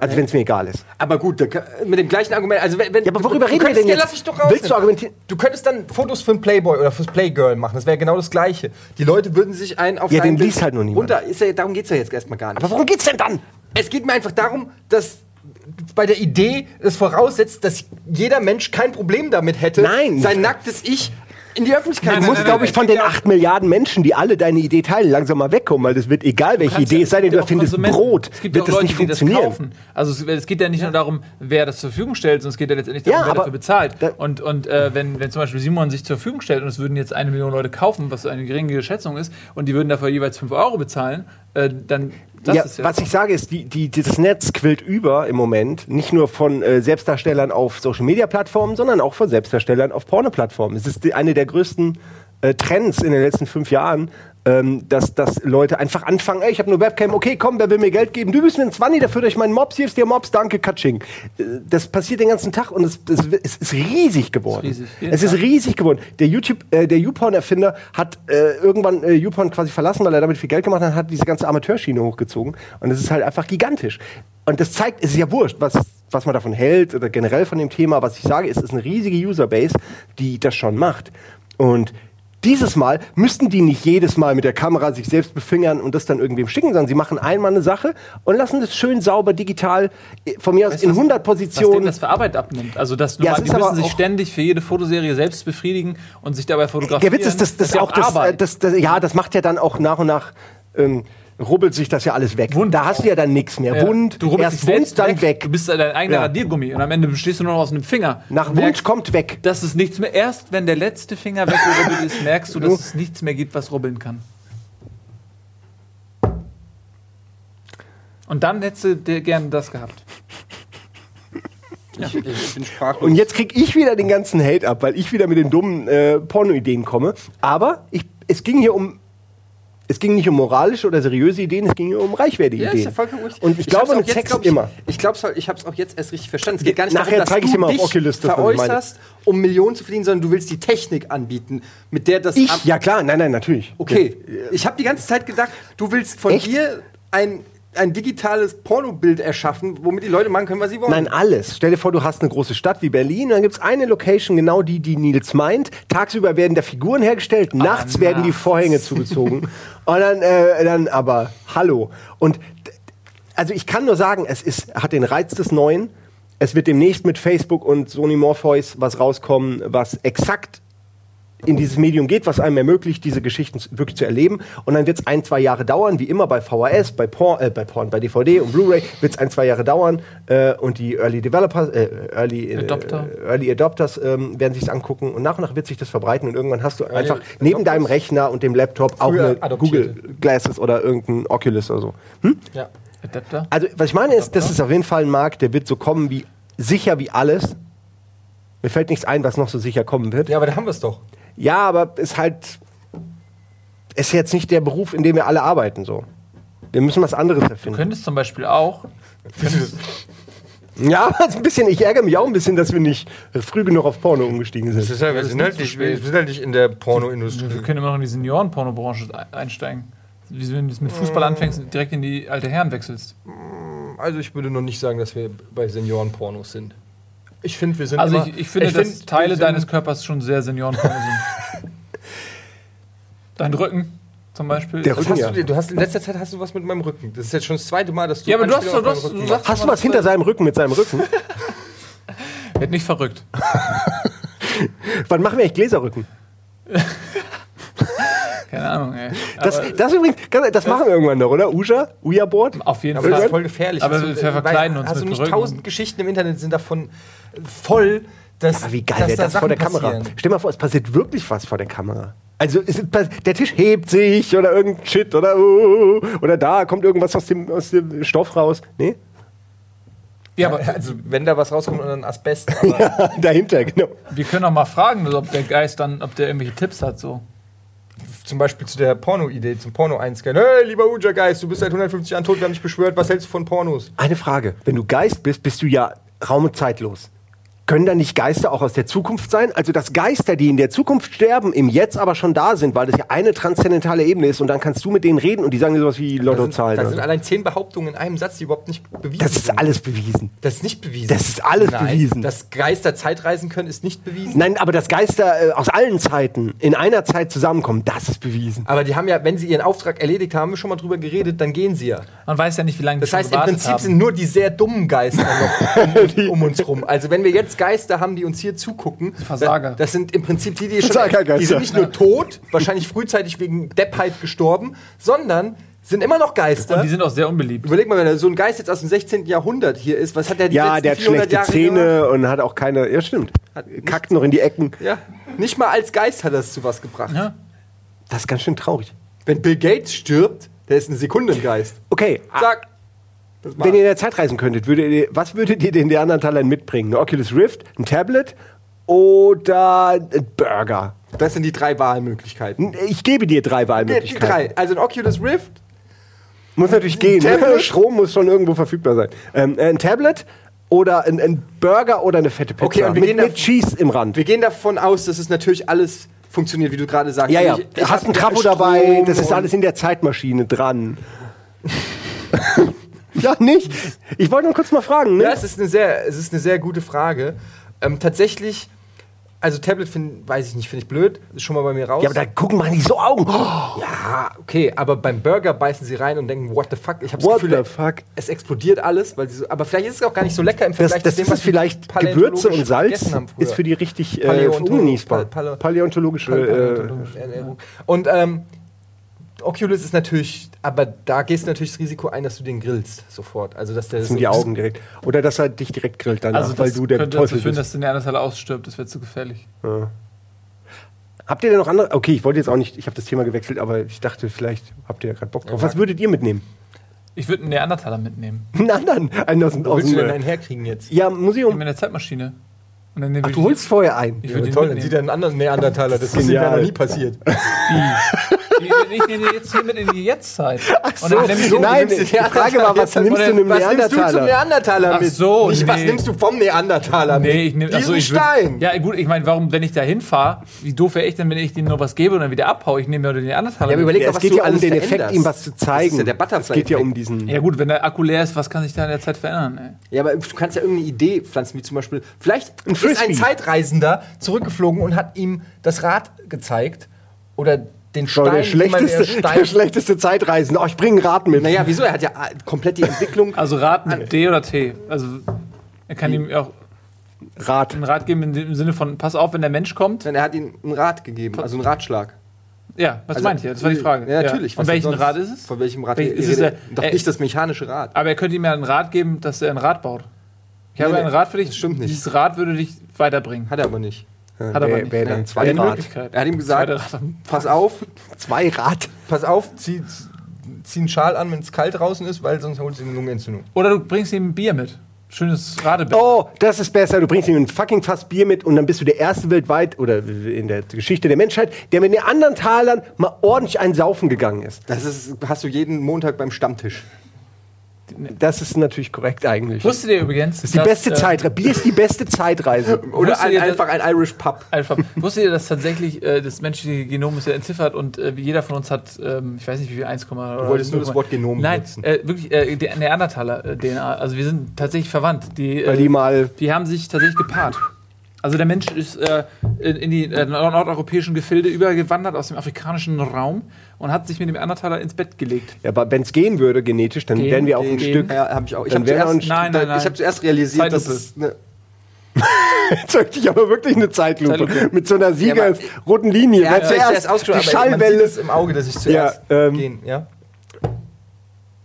B: Also wenn es mir egal ist.
A: Aber gut, mit dem gleichen Argument. Also wenn,
B: Ja, aber worüber reden wir denn jetzt?
A: lass ich doch raus.
B: Willst du argumentieren?
A: Du könntest dann Fotos für einen Playboy oder fürs Playgirl machen. Das wäre genau das Gleiche. Die Leute würden sich einen auf
B: Ja, den liest halt nur niemand.
A: runter. Ist ja, darum geht's ja jetzt erstmal gar nicht.
B: Aber worum geht's denn dann?
A: Es geht mir einfach darum, dass bei der Idee es voraussetzt, dass jeder Mensch kein Problem damit hätte,
B: Nein.
A: sein nacktes Ich in die Öffentlichkeit
B: Du musst,
C: nein,
B: glaube ich, von den 8 Milliarden Menschen, die alle deine Idee teilen, langsam mal wegkommen, weil das wird egal, welche Idee es sei denn,
C: gibt
B: du
C: Konsumenten.
B: Brot,
C: Es gibt
B: wird das
C: Leute,
B: nicht
C: die das
B: funktionieren.
C: kaufen. Also es, es geht ja nicht nur darum, wer das zur Verfügung stellt, sondern es geht ja letztendlich darum,
B: Ja,
C: wer dafür bezahlt.
B: da-
C: und und äh, wenn, wenn zum Beispiel Simon sich zur Verfügung stellt und es würden jetzt eine Million Leute kaufen, was eine geringe Schätzung ist, und die würden dafür jeweils 5 Euro bezahlen, äh, dann
B: ja,
C: ja
B: was ich sage ist, die, die, das Netz quillt über im Moment, nicht nur von äh, Selbstdarstellern auf Social-Media-Plattformen, sondern auch von Selbstdarstellern auf Porno-Plattformen. Es ist die, eine der größten äh, Trends in den letzten fünf Jahren, ähm, dass, dass Leute einfach anfangen, ey, ich habe nur Webcam, okay, komm, wer will mir Geld geben? Du bist mir ein 20 dafür, dass ich meinen Mops, hier ist dir Mops, danke, Katsching. Äh, Das passiert den ganzen Tag und es, es, es ist riesig geworden.
C: riesig, jeden
B: es ist riesig geworden. Der YouTube, äh, der YouPorn-Erfinder hat äh, irgendwann äh, YouPorn quasi verlassen, weil er damit viel Geld gemacht hat, hat diese ganze Amateurschiene hochgezogen. Und es ist halt einfach gigantisch. Und das zeigt, es ist ja wurscht, was, was man davon hält oder generell von dem Thema. Was ich sage, ist, es ist eine riesige Userbase, die das schon macht. Und dieses Mal müssten die nicht jedes Mal mit der Kamera sich selbst befingern und das dann irgendwem schicken, sondern sie machen einmal eine Sache und lassen das schön sauber digital äh, von mir aus in 100
C: was denen
B: Positionen.
C: das für Arbeit abnimmt. Also dass
B: Ja, es
C: die
B: ist
C: müssen sich
B: auch-
C: ständig für jede Fotoserie selbst befriedigen und sich dabei fotografieren.
B: Der Witz ist, dass das,
C: ja
B: auch das, äh, das, das, ja, das macht ja dann auch nach und nach, ähm, rubbelt sich das ja alles weg.
C: Wund.
B: Da hast du ja dann nichts mehr.
C: Ja.
B: Wund,
C: du rubbelst
B: erst Wund, dann weg.
C: Du bist dein eigener
B: Ja.
C: Radiergummi und am Ende bestehst du nur noch aus einem Finger.
B: Nach Wunsch
C: merkst,
B: kommt weg.
C: dass es nichts mehr. Erst wenn der letzte Finger weggerubbelt ist, merkst du, dass es nichts mehr gibt, was rubbeln kann. Und dann hättest du dir gerne das gehabt.
A: Ich, ich bin sprachlos.
B: Und jetzt krieg ich wieder den ganzen Hate ab, weil ich wieder mit den dummen äh, Porno-Ideen komme. Aber ich, es ging hier um. Es ging nicht um moralische oder seriöse Ideen, es ging um reichwertige
A: Ja, ist
B: Ideen.
A: ja vollkommen richtig.
B: Und ich,
A: hab's
B: glaube, mit Sex
A: glaub ich,
B: immer.
A: Ich glaube, ich habe es auch jetzt erst richtig verstanden. Es geht gar nicht
B: Nachher
A: darum, dass
B: ich dir
A: du
B: mal auf Oculus das, ich
A: veräußerst, um Millionen zu verdienen, sondern du willst die Technik anbieten, mit der das...
B: Ich? Ja klar, nein, nein, natürlich.
A: Okay, ich habe die ganze Zeit gedacht, du willst von
B: Echt?
A: dir ein, ein digitales Pornobild erschaffen, womit die Leute machen können, was sie wollen.
B: Nein, alles. Stell dir vor, du hast eine große Stadt wie Berlin und dann gibt es eine Location, genau die, die Nils meint. Tagsüber werden da Figuren hergestellt, nachts werden die
C: nachts.
B: Vorhänge zugezogen. und dann, äh, dann aber, hallo. Und also ich kann nur sagen, es ist, hat den Reiz des Neuen. Es wird demnächst mit Facebook und Sony Morpheus was rauskommen, was exakt in dieses Medium geht, was einem ermöglicht, diese Geschichten wirklich zu erleben. Und dann wird es ein, zwei Jahre dauern, wie immer bei VHS, bei Porn, äh, bei Porn, bei DVD und Blu-ray wird es ein, zwei Jahre dauern. Äh, und die Early Developers, äh, Early äh,
C: Adopter.
B: Early Adopters ähm, werden sich angucken und nach und nach wird sich das verbreiten und irgendwann hast du einfach
A: Adopters?
B: neben deinem Rechner und dem Laptop auch
A: Früher
B: eine
A: Adoptierte.
B: Google Glasses oder irgendein Oculus oder so.
A: ja.
C: Adapter?
B: Also, was ich meine ist, das ist auf jeden Fall ein Markt, der wird so kommen wie sicher wie alles. Mir fällt nichts ein, was noch so sicher kommen wird.
A: ja, aber da haben wir es doch.
B: Ja, aber ist halt. Ist jetzt nicht der Beruf, in dem wir alle arbeiten, so. Wir müssen was anderes
C: Du
B: erfinden.
C: könntest zum Beispiel auch.
B: Ja, ist ein bisschen, ich ärgere mich auch ein bisschen, dass wir nicht früh genug auf Porno umgestiegen sind.
A: ist halt,
C: wir sind halt nicht- wir
A: sind halt nicht in der Pornoindustrie.
C: Wir können immer noch in die Senioren-Pornobranche ein- einsteigen. Wie wenn du jetzt mit Fußball anfängst und direkt in die alte Herren wechselst.
A: Also ich würde noch nicht sagen, dass wir bei Seniorenpornos sind. Ich finde, wir sind
C: Also
A: immer-
C: ich, ich finde, dass
A: find,
C: Teile deines Körpers schon sehr Seniorenporno sind. Dein Rücken zum Beispiel.
B: Der Rücken,
A: hast
B: ja.
A: du, du hast in letzter Zeit hast du was mit meinem Rücken. Das ist jetzt schon das zweite Mal, dass du
C: Ja, aber du hast
A: auf
C: du hast- du sagst-.
B: Hast du was hinter seinem Rücken mit seinem Rücken?
C: Werd nicht verrückt.
B: Wann machen wir eigentlich Gläserrücken?
C: Keine Ahnung, ey.
B: Das, das übrigens, das machen wir irgendwann noch, oder? Uja? Uja-Board?
C: auf jeden
A: Aber das
C: Fall.
A: ist voll gefährlich.
C: Aber
A: Hast
C: wir
A: du-
C: verkleiden uns
A: Hast du nicht
C: Rücken.
A: tausend Geschichten im Internet sind davon voll, dass
B: Aber wie geil wäre
A: da
B: das vor
A: Sachen
B: der Kamera?
A: passieren.
B: Stell mal vor, es passiert wirklich was vor der Kamera. Also der Tisch hebt sich oder irgendein Shit oder uh, oder da kommt irgendwas aus dem, aus dem Stoff raus. Nee?
C: Ja, aber
A: Also wenn da was rauskommt und dann Asbest. Aber
B: Dahinter, genau.
C: wir können auch mal fragen, ob der Geist dann, ob der irgendwelche Tipps hat. So.
A: Zum Beispiel zu der Porno-Idee, zum Porno einscannen. Hey, lieber Uja-Geist, du bist seit 150 Jahren tot, wir haben dich beschwört. Was hältst du von Pornos?
B: Eine Frage. Wenn du Geist bist, bist du ja Raum und zeitlos. Können da nicht Geister auch aus der Zukunft sein? Also, dass Geister, die in der Zukunft sterben, im Jetzt aber schon da sind, weil das ja eine transzendentale Ebene ist und dann kannst du mit denen reden und die sagen dir sowas wie
A: Da sind,
B: Lottozahlen.
A: da sind
B: so.
A: allein zehn Behauptungen in einem Satz, die überhaupt nicht bewiesen
B: Das ist
A: sind.
B: alles bewiesen.
A: Das ist nicht bewiesen.
B: Das ist alles
A: Nein.
B: bewiesen.
A: Dass Geister Zeitreisen können, ist nicht bewiesen.
B: Nein, aber dass Geister äh, aus allen Zeiten in einer Zeit zusammenkommen, das ist bewiesen.
A: Aber die haben ja, wenn sie ihren Auftrag erledigt haben, haben wir schon mal drüber geredet, dann gehen sie ja.
C: Man weiß ja nicht, wie lange die
A: Das heißt, im Prinzip
C: haben.
A: sind nur die sehr dummen Geister noch um, um uns rum. Also wenn wir jetzt Geister haben, die uns hier zugucken,
C: Versager.
A: das sind im Prinzip die, die schon, die sind nicht nur tot, wahrscheinlich frühzeitig wegen Deppheit gestorben, sondern sind immer noch Geister.
C: Und die sind auch sehr unbeliebt.
A: Überleg mal, wenn so ein Geist jetzt aus dem 16. Jahrhundert hier ist, was hat der die
B: Ja,
A: letzten
B: der hat
A: 400
B: schlechte
A: Jahre
B: Zähne
A: gemacht?
B: und hat auch keine. Ja, stimmt.
A: Hat
B: Kackt noch in die Ecken.
A: Ja, nicht mal als Geist hat er es zu was gebracht.
C: Ja.
B: Das ist ganz schön traurig.
A: Wenn Bill Gates stirbt, der ist eine Sekunde ein Geist.
B: Okay,
A: Zack.
B: Wenn ihr in der Zeit reisen könntet, würdet ihr, was würdet ihr den Neandertalern mitbringen? Eine Oculus Rift, ein Tablet oder ein Burger?
A: das sind die drei Wahlmöglichkeiten.
B: Ich gebe dir drei
A: Die, die
B: Wahlmöglichkeiten.
A: drei. Also ein Oculus Rift,
B: Muss natürlich gehen.
A: Tablet?
B: Strom muss schon irgendwo verfügbar sein. Ähm, ein Tablet oder ein, ein Burger oder eine fette Pizza.
A: Okay, und wir
B: mit,
A: gehen
B: mit Cheese im Rand.
A: Wir gehen davon aus, dass es natürlich alles funktioniert, wie du gerade sagst.
B: Ja, ja.
A: Ich-
B: Du
A: ich
B: hast einen Trafo
A: Strom
B: dabei, das ist alles in der Zeitmaschine dran. ja, nicht? Ich wollte nur kurz mal fragen, ne?
A: Ja, es ist eine sehr, es ist eine sehr gute Frage. Ähm, tatsächlich, also Tablet find, weiß ich nicht, finde ich blöd. Ist schon mal bei mir raus.
B: Ja, aber da gucken in die so Augen. Oh,
A: Ja, okay, aber beim Burger beißen sie rein und denken, what the fuck? Ich habe das Gefühl, es explodiert alles, weil sie so, aber vielleicht ist es auch gar nicht so lecker im
B: das,
A: Vergleich
B: das
A: zu dem,
B: ist
A: was
B: es vielleicht Gewürze und Salz ist für die richtig äh,
A: Paläontolo-
B: ungenießbar.
A: Pal- Pal-
B: Paläontologische. Äh.
A: Und ähm, Oculus ist natürlich, aber da gehst du natürlich das Risiko ein, dass du den grillst sofort. Also dass der
B: das sind die Augen direkt. Oder dass er dich direkt grillt danach,
C: Also
B: weil
C: das
B: du der
C: könnte dazu
B: Teufel
C: führen,
B: bist.
C: dass der Neandertaler ausstirbt. Das wäre zu gefährlich.
B: Habt ihr denn noch andere? Okay, ich wollte jetzt auch nicht, ich habe das Thema gewechselt, aber ich dachte, vielleicht habt ihr ja gerade Bock drauf. Was würdet ihr mitnehmen?
C: Ich würde einen Neandertaler mitnehmen.
B: Einen anderen? Einen aus, dem-
A: Wo
B: aus
A: willst du denn einen herkriegen jetzt?
B: Ja,
C: Ich
B: Museum.
C: nehme eine Zeitmaschine. Und dann
B: Ach, du holst vorher ein.
C: Ich
A: Ja, toll, dann
C: mitnehmen.
A: sieht er einen anderen Neandertaler. Das ist ihm ja noch nie passiert.
C: Ich, ich nehme jetzt hier mit in die Jetztzeit. Ach
B: so, nein,
A: nimmst du
B: die Frage war, was nimmst du einem
A: Was nimmst du zum
B: Neandertaler?
A: Neandertaler
C: Ach
A: mit?
C: so,
A: Nicht, was
C: nee.
A: nimmst du vom Neandertaler mit?
C: Nee, ich nehme
A: Diesen
C: ich würd-
A: Stein.
C: Ja, gut, ich meine, warum, wenn ich da hinfahre, wie doof wäre ich denn, wenn ich dem nur was gebe und dann wieder abhaue? Ich nehme ja den Neandertaler.
A: Ja, aber
C: mit.
A: überleg
B: Ja,
A: mal,
B: es
A: was
B: geht
A: du
B: ja um
A: alles
B: den. Effekt, ihm was zu zeigen.
A: Das ist ja der
B: es
A: Butterfly.
B: geht ja um diesen.
C: ja, gut, wenn der Akku leer ist, was kann sich da in der Zeit verändern? Ey?
A: Ja, aber du kannst ja irgendeine Idee pflanzen, wie zum Beispiel, vielleicht
B: Ein
A: ist ein. Zeitreisender zurückgeflogen und hat ihm das Rad gezeigt oder den Stein,
B: der, schlechteste,
A: der
B: der schlechteste Zeitreisen. Oh, ich bringe ein Rad mit.
A: Naja, wieso? Er hat ja äh, komplett die Entwicklung.
C: Also Rat mit D oder T. Also er kann ihm auch
B: Rad.
C: einen Rat geben in dem Sinne von, pass auf, wenn der Mensch kommt.
A: Nein, er hat ihm einen Rat gegeben, also einen Ratschlag.
C: Ja, was
A: Also,
C: meint ihr? Das war die Frage.
A: Ja, natürlich. Denn
C: welchem
A: sonst?
C: Rad ist es?
A: Von welchem Rad?
C: Ist es der-
A: doch
C: äh,
A: nicht das mechanische Rad.
C: Aber er könnte ihm ja einen Rat geben, dass er ein Rad baut. Ich habe
A: Nee,
C: ein Rad für dich.
A: das stimmt nicht.
C: Dieses Rad würde dich weiterbringen.
A: Hat er aber nicht.
C: Hat aber
B: Wär-
C: nicht.
B: wär dann
C: Nee.
B: zwei
C: Wäre
B: Rad.
A: Er hat ihm gesagt, pass auf,
B: Zwei Rad.
A: pass auf, zieh, zieh einen Schal an, wenn es kalt draußen ist, weil sonst holt sie eine Lungenentzündung.
C: Oder du bringst ihm ein Bier mit. Schönes Radebier.
B: Oh, das ist besser. Du bringst ihm ein fucking Fass Bier mit und dann bist du der erste weltweit oder in der Geschichte der Menschheit, der mit den anderen Talern mal ordentlich einen Saufen gegangen ist.
A: Das ist, hast du jeden Montag beim Stammtisch.
B: Das ist natürlich korrekt eigentlich. Das
C: Wusstet ihr übrigens,
B: ist die
C: dass,
B: beste
C: äh,
B: Zeitreise. Bier ist die beste Zeitreise.
A: Oder ein, einfach ein Irish Pub.
C: Einfach. Wusstet ihr, dass tatsächlich äh, das menschliche Genom ist ja entziffert und äh, jeder von uns hat, ähm, ich weiß nicht wie viel, 1, Du
A: wolltest nur das Wort Genom
C: Nein, äh, wirklich, äh, der Neandertaler äh, DNA. Also wir sind tatsächlich verwandt. Die, äh,
B: Weil die mal.
C: die haben sich tatsächlich gepaart. Also der Mensch ist äh, in, in die äh, nordeuropäischen Gefilde übergewandert aus dem afrikanischen Raum und hat sich mit dem Neandertaler ins Bett gelegt.
B: Ja, aber wenn es gehen würde, genetisch, dann
C: Gehen,
B: wären wir auch ein
C: gehen.
B: Stück.
A: Ja, hab ich auch. Ich habe zuerst,
C: Nein, nein, nein.
A: Ich hab zuerst realisiert, dass es eine,
B: Jetzt möchte ich aber wirklich eine Zeitlupe.
C: Zeitlupe.
B: Mit so einer siegerroten Linie.
A: er
B: Wer
A: hat sich zuerst
B: die Schallwelle.
A: im Auge, dass ich zuerst
B: Ja, ähm,
A: gehen. Ja?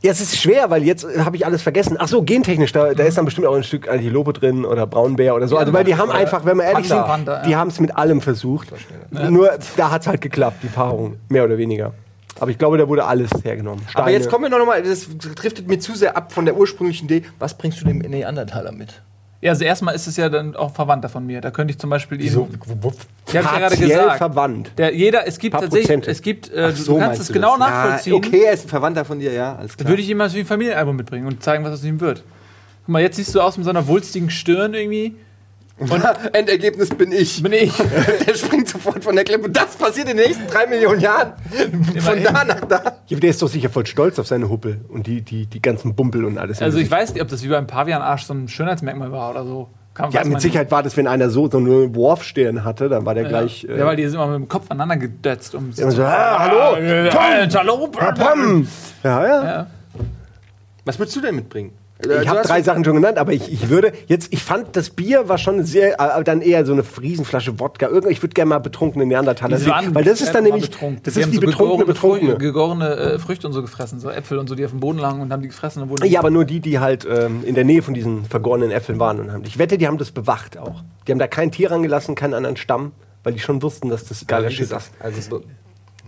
B: Ja, es ist schwer, weil jetzt habe ich alles vergessen. Ach so, gentechnisch, da, da ist dann bestimmt auch ein Stück Antilope drin oder Braunbär oder so. Also, weil die haben einfach, wenn wir ehrlich
A: Panda.
B: sind,
C: Panda,
B: die
C: ja.
B: haben es mit allem versucht. Nur da hat es halt geklappt, die Paarung, mehr oder weniger. Aber ich glaube, da wurde alles hergenommen.
A: Aber
B: Steine.
A: jetzt kommen wir noch mal, das driftet mir zu sehr ab von der ursprünglichen Idee. Was bringst du dem Neandertaler mit?
C: Ja, also erstmal ist es ja dann auch Verwandter von mir. Da könnte ich zum Beispiel ihn. Ich habe ja gerade gesagt.
B: verwandt.
C: Der, jeder, es gibt
B: Paar
C: tatsächlich,
B: Prozente.
C: es gibt, äh, du,
A: so
C: du kannst es genau
A: das?
C: nachvollziehen.
A: Ja, okay, er ist ein Verwandter von dir, ja, alles
C: Dann
A: klar.
C: würde ich ihm mal so ein Familienalbum mitbringen und zeigen, was aus ihm wird. Guck mal, jetzt siehst du aus mit so einer wulstigen Stirn irgendwie.
A: Und Endergebnis bin ich.
C: Bin ich.
A: Der springt sofort von der Klippe. Das passiert in den nächsten drei Millionen Jahren. Von da nach da.
B: Ja, der ist doch sicher voll stolz auf seine Huppel und die, die, die ganzen Bumpel und alles.
C: Also ich weiß nicht, ob das wie beim Pavianarsch so ein Schönheitsmerkmal war oder so. Kann,
B: ja, mit Sicherheit war das, wenn einer so, so eine Worfstirn hatte, dann war der
C: nicht.
B: gleich.
C: Ja. ja, weil die sind immer mit dem Kopf aneinander gedötzt. Um
B: immer so, ah, hallo,
C: Tom, hallo,
B: Pam. Ja, ja.
C: Ja.
A: Was würdest du denn mitbringen?
B: Ich habe drei Sachen schon genannt, aber ich, ich würde jetzt, ich fand das Bier war schon sehr, äh, dann eher so eine Riesenflasche Wodka. Irgend, ich würde gerne mal betrunkene Neandertaler sehen, weil das ist dann nämlich,
C: betrunken.
B: das ist
C: haben
B: die
C: so
B: betrunkene
C: gegorene
B: Betrunkene.
C: Gegorene äh, Früchte und so gefressen, so Äpfel und so, die auf dem Boden lagen und haben die gefressen. Und wurden
B: Ja, aber nur die, die halt ähm, in der Nähe von diesen vergorenen Äpfeln waren und haben. Ich wette, die haben das bewacht auch. Die haben da kein Tier rangelassen, keinen anderen Stamm, weil die schon wussten, dass das geiler Shit ist.
A: Also so.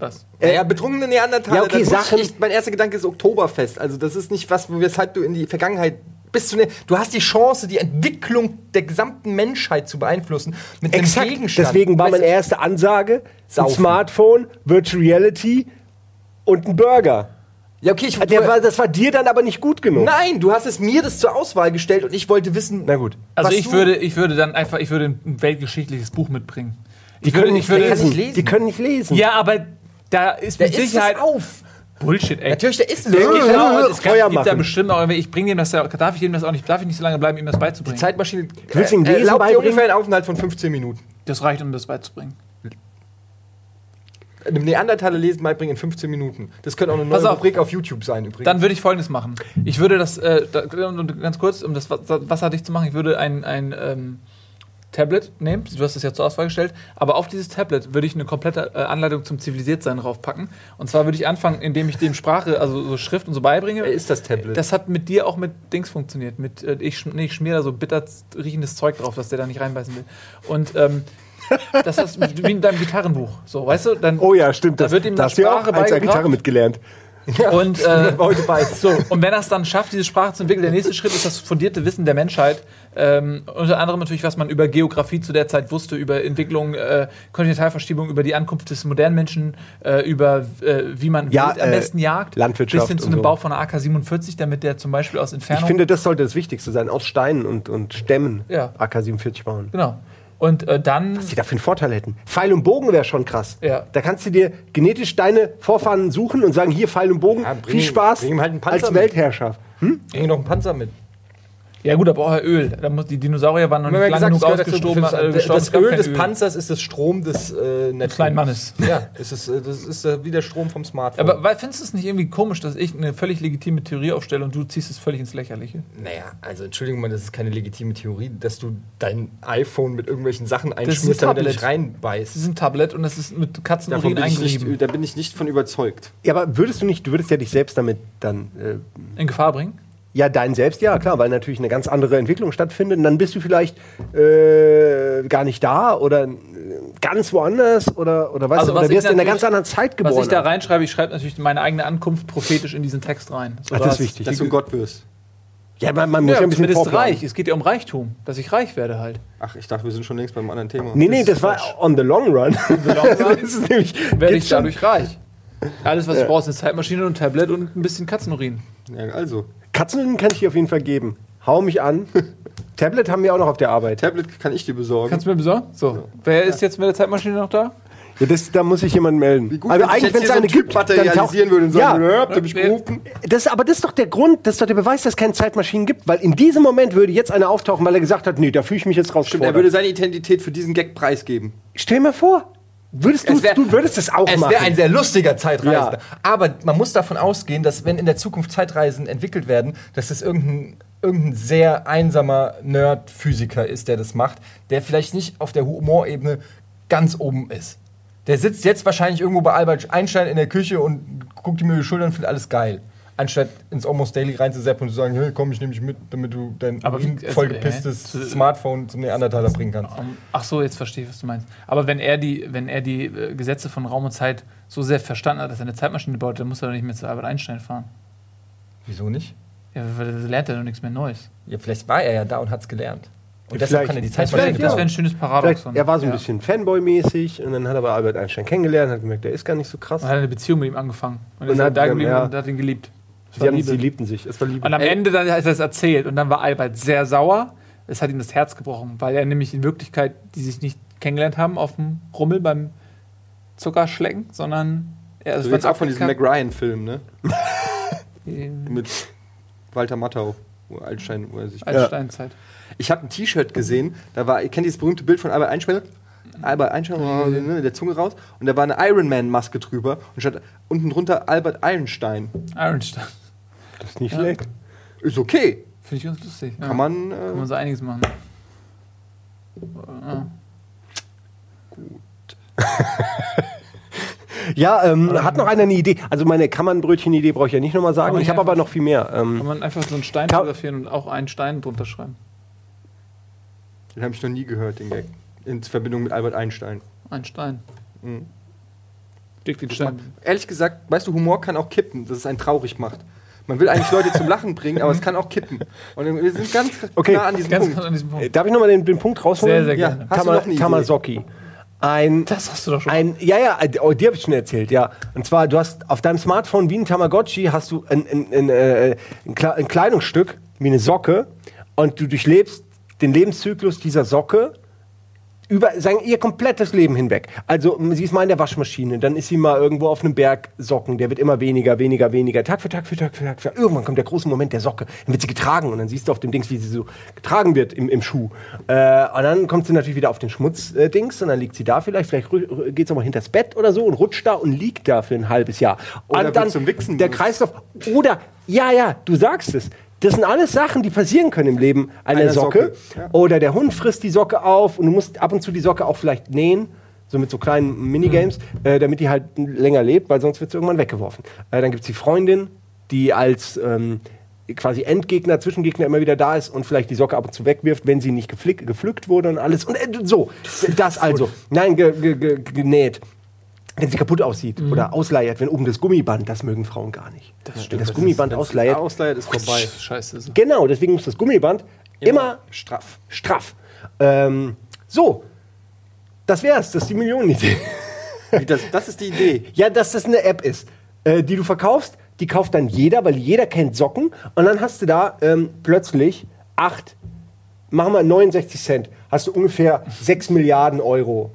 C: Was?
A: Ja, betrunkene Neandertaler.
B: Ja, okay, Sachen-
A: Ich, mein erster Gedanke ist Oktoberfest. Also das ist nicht was, weshalb du in die Vergangenheit bist. Du, ne, du hast die Chance, die Entwicklung der gesamten Menschheit zu beeinflussen mit einem
B: Exakt.
A: Gegenstand.
B: Deswegen war meine erste Ansage. Smartphone, Virtual Reality und ein Burger.
A: Ja, okay, ich,
B: Der war, das war dir dann aber nicht gut genug.
A: Nein, du hast es mir das zur Auswahl gestellt und ich wollte wissen.
B: Na gut.
C: Also
A: Was
C: ich
A: du-
C: würde, ich würde dann einfach, ich würde ein weltgeschichtliches Buch mitbringen. Ich
B: Die können
C: würde,
B: nicht
C: ich würde,
B: lesen. Die können nicht lesen.
C: Ja, aber da ist mit
A: isst
C: Sicherheit
A: auf.
C: Bullshit, ey.
A: Natürlich, der ist es.
C: Ich glaube, es
B: Feuer
C: gibt da bestimmt auch, irgendwie- ich bringe dem das ja, darf ich ihm das auch nicht, darf ich nicht so lange bleiben, ihm das beizubringen?
A: Zeitmaschine
B: Willst du ihm Lesen
A: erlaubt dir
B: beibringen?
A: ungefähr einen Aufenthalt von 15 Minuten.
C: Das reicht, um das beizubringen.
A: Einem Neandertaler lesen beibringen in 15 Minuten. Das könnte auch eine
C: Pass
A: neue
C: auf.
A: Rubrik auf YouTube sein übrigens.
C: Dann würde ich folgendes machen. Ich würde das, äh, da, und ganz kurz, um das Wa- Wasser dicht zu machen, ich würde ein, ein ähm, Tablet nehmen, du hast es ja zur Auswahl gestellt, aber auf dieses Tablet würde ich eine komplette äh, Anleitung zum Zivilisiertsein draufpacken. Und zwar würde ich anfangen, indem ich dem Sprache, also so Schrift und so beibringe.
A: Wer ist das Tablet?
C: Das hat mit dir auch mit Dings funktioniert. Mit, äh, ich, nee, ich schmier da so bitter riechendes Zeug drauf, dass der da nicht reinbeißen will. Und ähm, das ist wie in deinem Gitarrenbuch. So, weißt du? Dann,
B: Oh ja, stimmt.
C: Da
B: Das,
C: wird ihm
B: da
C: das
B: hast du ja auch
C: Sprache
B: als. Gitarre mitgelernt.
C: Und, äh,
A: heute weiß.
C: so, und wenn er es dann schafft, diese Sprache zu entwickeln, der nächste Schritt ist das fundierte Wissen der Menschheit. Ähm, unter anderem natürlich, was man über Geografie zu der Zeit wusste, über Entwicklung, äh, Kontinentalverschiebung, über die Ankunft des modernen Menschen, äh, über äh, wie man
B: Ja,
C: Wild am
B: äh,
C: besten jagt.
B: Landwirtschaft
C: Bis hin zu einem
B: so.
C: Bau von einer AK-47, damit der zum Beispiel aus
B: Ich
C: Entfernung.
B: finde, das sollte das Wichtigste sein. Aus Steinen und, und Stämmen
C: Ja.
B: AK-47 bauen.
C: genau. Und äh, dann.
B: Was die da für einen Vorteil hätten. Pfeil und Bogen wäre schon krass.
C: Ja.
B: Da kannst du dir genetisch deine Vorfahren suchen und sagen, hier Pfeil und Bogen,
A: Ja, bring
B: viel Spaß
A: bring ihm halt einen Panzer
B: als
A: mit.
B: Weltherrscher.
A: Bring noch einen Panzer mit.
C: Ja, gut, aber auch Öl. Da muss, die Dinosaurier waren noch nicht
A: haben
C: lange genug ausgestorben.
A: das,
C: gestorben,
A: das
C: gab
A: Öl des Panzers ist das Strom des äh, Netzwerks.
C: kleinen Mannes.
A: Ja, es ist, äh, das ist äh, wie der Strom vom Smartphone.
C: Aber weil- findest du es nicht irgendwie komisch, dass ich eine völlig legitime Theorie aufstelle und du ziehst es völlig ins Lächerliche?
A: naja, also Entschuldigung mal, das ist keine legitime Theorie, dass du dein iPhone mit irgendwelchen Sachen
C: ist ein
A: einschmierst, damit er nicht reinbeißt.
C: Es ist ein Tablet und es ist mit Katzenurin eingerieben.
A: nicht, da bin ich nicht von überzeugt.
B: Ja, aber würdest du nicht, du würdest ja dich selbst damit dann, äh,
C: In Gefahr bringen?
B: Ja, dein selbst, ja, klar, weil natürlich eine ganz andere Entwicklung stattfindet. Und dann bist du vielleicht äh, gar nicht da oder äh, ganz woanders oder, oder weißt
C: Also
B: du, oder wirst in einer ganz anderen Zeit geboren.
C: Was ich da reinschreibe, ich schreibe natürlich meine eigene Ankunft prophetisch in diesen Text rein. So,
B: Ach, das ist wichtig.
A: Dass du Gott wirst.
B: ja, man, man muss ja,
C: Ja,
B: ein bisschen
C: zumindest
B: vorplanen.
C: reich. Es geht ja um Reichtum, dass ich reich werde halt.
A: Ach, ich dachte, wir sind schon längst beim anderen Thema.
B: Nee, nee, das war on the long run.
C: long run
B: das ist nämlich,
C: Werde ich dadurch reich. Alles, was ich brauche, ist eine Zeitmaschine und ein Tablet und ein bisschen Katzenurin.
A: Ja, also,
B: Katzenurin kann ich dir auf jeden Fall geben. Hau mich an. Tablet haben wir auch noch auf der Arbeit.
A: Tablet kann ich dir besorgen.
C: Kannst du mir besorgen? So. Wer ist jetzt mit der Zeitmaschine noch da?
B: Ja, das, da muss ich jemand melden.
A: Wie gut,
B: also
A: wenn sich
B: eigentlich, wenn es eine
A: so
B: gibt, dann taucht,
A: materialisieren würde und
B: ja,
A: sagen, ja, habt ihr mich gerufen?
B: das, aber das ist doch der Grund, das ist doch der Beweis, dass es keine Zeitmaschinen gibt, weil in diesem Moment würde jetzt einer auftauchen, weil er gesagt hat, nee, da fühle ich mich jetzt raus.
A: Stimmt, er würde seine Identität für diesen Gag preisgeben.
B: Stell dir mal vor, würdest du,
A: Es wär-
B: du würdest es auch
A: Es
B: machen.
A: wäre ein sehr lustiger Zeitreisender.
B: Ja.
A: Aber man muss davon ausgehen, dass wenn in der Zukunft Zeitreisen entwickelt werden, dass es irgendein, irgendein sehr einsamer Nerd-Physiker ist, der das macht, der vielleicht nicht auf der Humorebene ganz oben ist. Der sitzt jetzt wahrscheinlich irgendwo bei Albert Einstein in der Küche und guckt ihm über die Schultern und findet alles geil. Anstatt ins Almost Daily reinzuseppen und zu sagen, hey, komm, ich nehme dich mit, damit du dein
C: Aber wie- also,
A: vollgepisstes
C: äh,
A: Smartphone zum Neandertaler bringen kannst.
C: Ach so, jetzt verstehe ich, was du meinst. Aber wenn er die, wenn er die äh, Gesetze von Raum und Zeit so sehr verstanden hat, dass er eine Zeitmaschine baut, dann muss er doch nicht mehr zu Albert Einstein fahren.
A: Wieso nicht?
C: Ja, weil da lernt er doch nichts mehr Neues.
A: Ja, vielleicht war er ja da und hat es gelernt. Und deshalb
B: vielleicht.
A: kann er die
C: wäre
A: Zeitmaschine
C: das wär
A: bauen.
C: ein schönes Paradoxon.
B: Vielleicht, er war so ein
C: Ja.
B: bisschen Fanboy-mäßig und dann hat er bei Albert Einstein kennengelernt, hat gemerkt, der ist gar nicht so krass.
C: Und hat eine Beziehung mit ihm angefangen. Und,
B: Und
C: ist
B: hat
C: da
B: dann,
C: geblieben
B: ja.
C: und hat ihn geliebt.
B: Sie, haben, sie liebten sich. Es war Liebe.
C: Und am. Ende dann hat er es erzählt und dann war Albert sehr sauer. Es hat ihm das Herz gebrochen, weil er nämlich in Wirklichkeit, die sich nicht kennengelernt haben auf dem Rummel beim Zuckerschlecken, sondern er
A: Du redest auch von diesem Mac Ryan-Film, ne? Mit Walter Matthau, wo Einstein, wo er sich.
C: Steinzeit.
A: Ich habe ein T-Shirt gesehen, da war, ihr kennt dieses berühmte Bild von Albert Einstein? Albert Einstein, mit der Zunge raus, und da war eine Iron Man-Maske drüber und stand unten drunter Albert Einstein.
C: Ironstein.
B: Das ist nicht schlecht.
A: Ist okay.
C: Finde ich ganz lustig. Ja.
A: Kann man.
C: Kann man
A: Äh,
C: so einiges machen. Ja.
B: Ja, ähm, hat noch einer eine Idee? Also meine Kammernbrötchen-Idee brauche ich ja nicht nochmal sagen.
C: Aber
B: Ich habe aber noch viel mehr. Ähm,
C: Kann man einfach so einen Stein
B: Ka-
C: fotografieren und auch einen Stein drunter schreiben.
A: den habe ich noch nie gehört, den Gag. In Verbindung mit Albert Einstein.
C: Ein Stein.
A: Mhm.
C: Dick den Stein.
A: Ehrlich gesagt, weißt du, Humor kann auch kippen, dass es einen traurig macht. Man will eigentlich Leute zum Lachen bringen, aber es kann auch kippen. Und wir sind ganz
B: Okay,
A: nah an diesem
C: Ganz
A: Punkt.
C: an diesem Punkt.
B: darf ich nochmal den, den Punkt rausholen?
C: Sehr, sehr
A: Ja,
C: gerne.
A: hast du
B: Tama,
A: noch eine Idee?
B: Tamasoki. Ein,
C: Das hast du doch schon.
B: ein, ja, ja, oh, die habe ich schon erzählt, ja. Und zwar, du hast auf deinem Smartphone wie ein Tamagotchi hast du ein, ein, ein, äh, ein Kleidungsstück wie eine Socke und du durchlebst den Lebenszyklus dieser Socke über sagen, ihr komplettes Leben hinweg. Also sie ist mal in der Waschmaschine, dann ist sie mal irgendwo auf einem Berg Socken, der wird immer weniger, weniger, weniger, Tag für Tag für Tag für Tag. Für Tag. Irgendwann kommt der große Moment der Socke, dann wird sie getragen und dann siehst du auf dem Dings, wie sie so getragen wird im, im Schuh. Äh, und dann kommt sie natürlich wieder auf den Schmutzdings äh, und dann liegt sie da vielleicht, vielleicht geht sie mal hinters Bett oder so und rutscht da und liegt da für ein halbes Jahr.
A: Oder
B: und dann
A: zum Wichsen
B: der. Kreislauf. Oder, ja, ja, du sagst es. Das sind alles Sachen, die passieren können im Leben einer,
A: Einer
B: Socke.
A: Socke, ja.
B: Oder der Hund frisst die Socke auf und du musst ab und zu die Socke auch vielleicht nähen, so mit so kleinen Minigames, äh, damit die halt länger lebt, weil sonst wird sie irgendwann weggeworfen. Äh, dann gibt es die Freundin, die als ähm, quasi Endgegner, Zwischengegner immer wieder da ist und vielleicht die Socke ab und zu wegwirft, wenn sie nicht gepflückt wurde und alles. Und äh, so, das also. Nein, ge, ge, ge, genäht. Wenn sie kaputt aussieht oder ausleiert, wenn oben das Gummiband, das mögen Frauen gar nicht. wenn das Gummiband ausleiert.
A: Ausleiert ist vorbei.
C: Scheiße. ist-
B: Genau, deswegen muss das Gummiband immer
A: straff.
B: straff. Ähm, so, das wär's, das ist die Millionenidee.
A: Das, das ist die Idee.
B: ja, dass das eine App ist, äh, die du verkaufst, die kauft dann jeder, weil jeder kennt Socken. Und dann hast du da ähm, plötzlich acht, machen wir 69 Cent, hast du ungefähr 6 Milliarden Euro.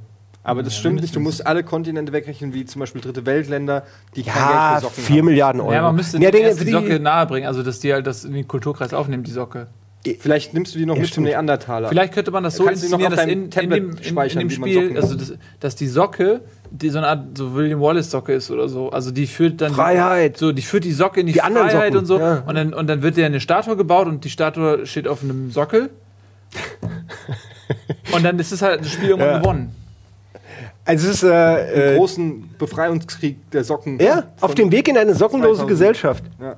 A: Aber das stimmt nicht. Du musst alle Kontinente wegrechnen, wie zum Beispiel dritte Weltländer, die kein
B: Ja,
A: Geld für Socken
B: 4
A: haben.
B: Milliarden Euro.
C: Ja, man müsste
B: ja,
C: erst die
B: die-
C: Socke nahebringen, also dass die halt das in den Kulturkreis aufnehmen, die Socke.
A: Vielleicht nimmst du die noch mit zum
B: stimmt.
A: Neandertaler.
C: Vielleicht könnte man das so
A: Kannst
C: inszenieren, dass in, in, dem, in, in
A: speichern,
C: dem Spiel, also das, dass die Socke, die so eine Art so William Wallace Socke ist oder so, also die führt dann
B: Freiheit.
C: so die führt die Socke in die,
B: Die
C: Freiheit
B: Socken,
C: und so
B: ja.
C: und dann und dann wird dir eine Statue gebaut und die Statue steht auf einem Sockel. und dann ist es halt das Spiel irgendwann
B: Ja.
C: gewonnen.
B: Also es ist äh, äh,
A: großen Befreiungskrieg der Socken.
B: ja, auf dem Weg in eine sockenlose
A: 2000.
B: Gesellschaft.
A: Ja.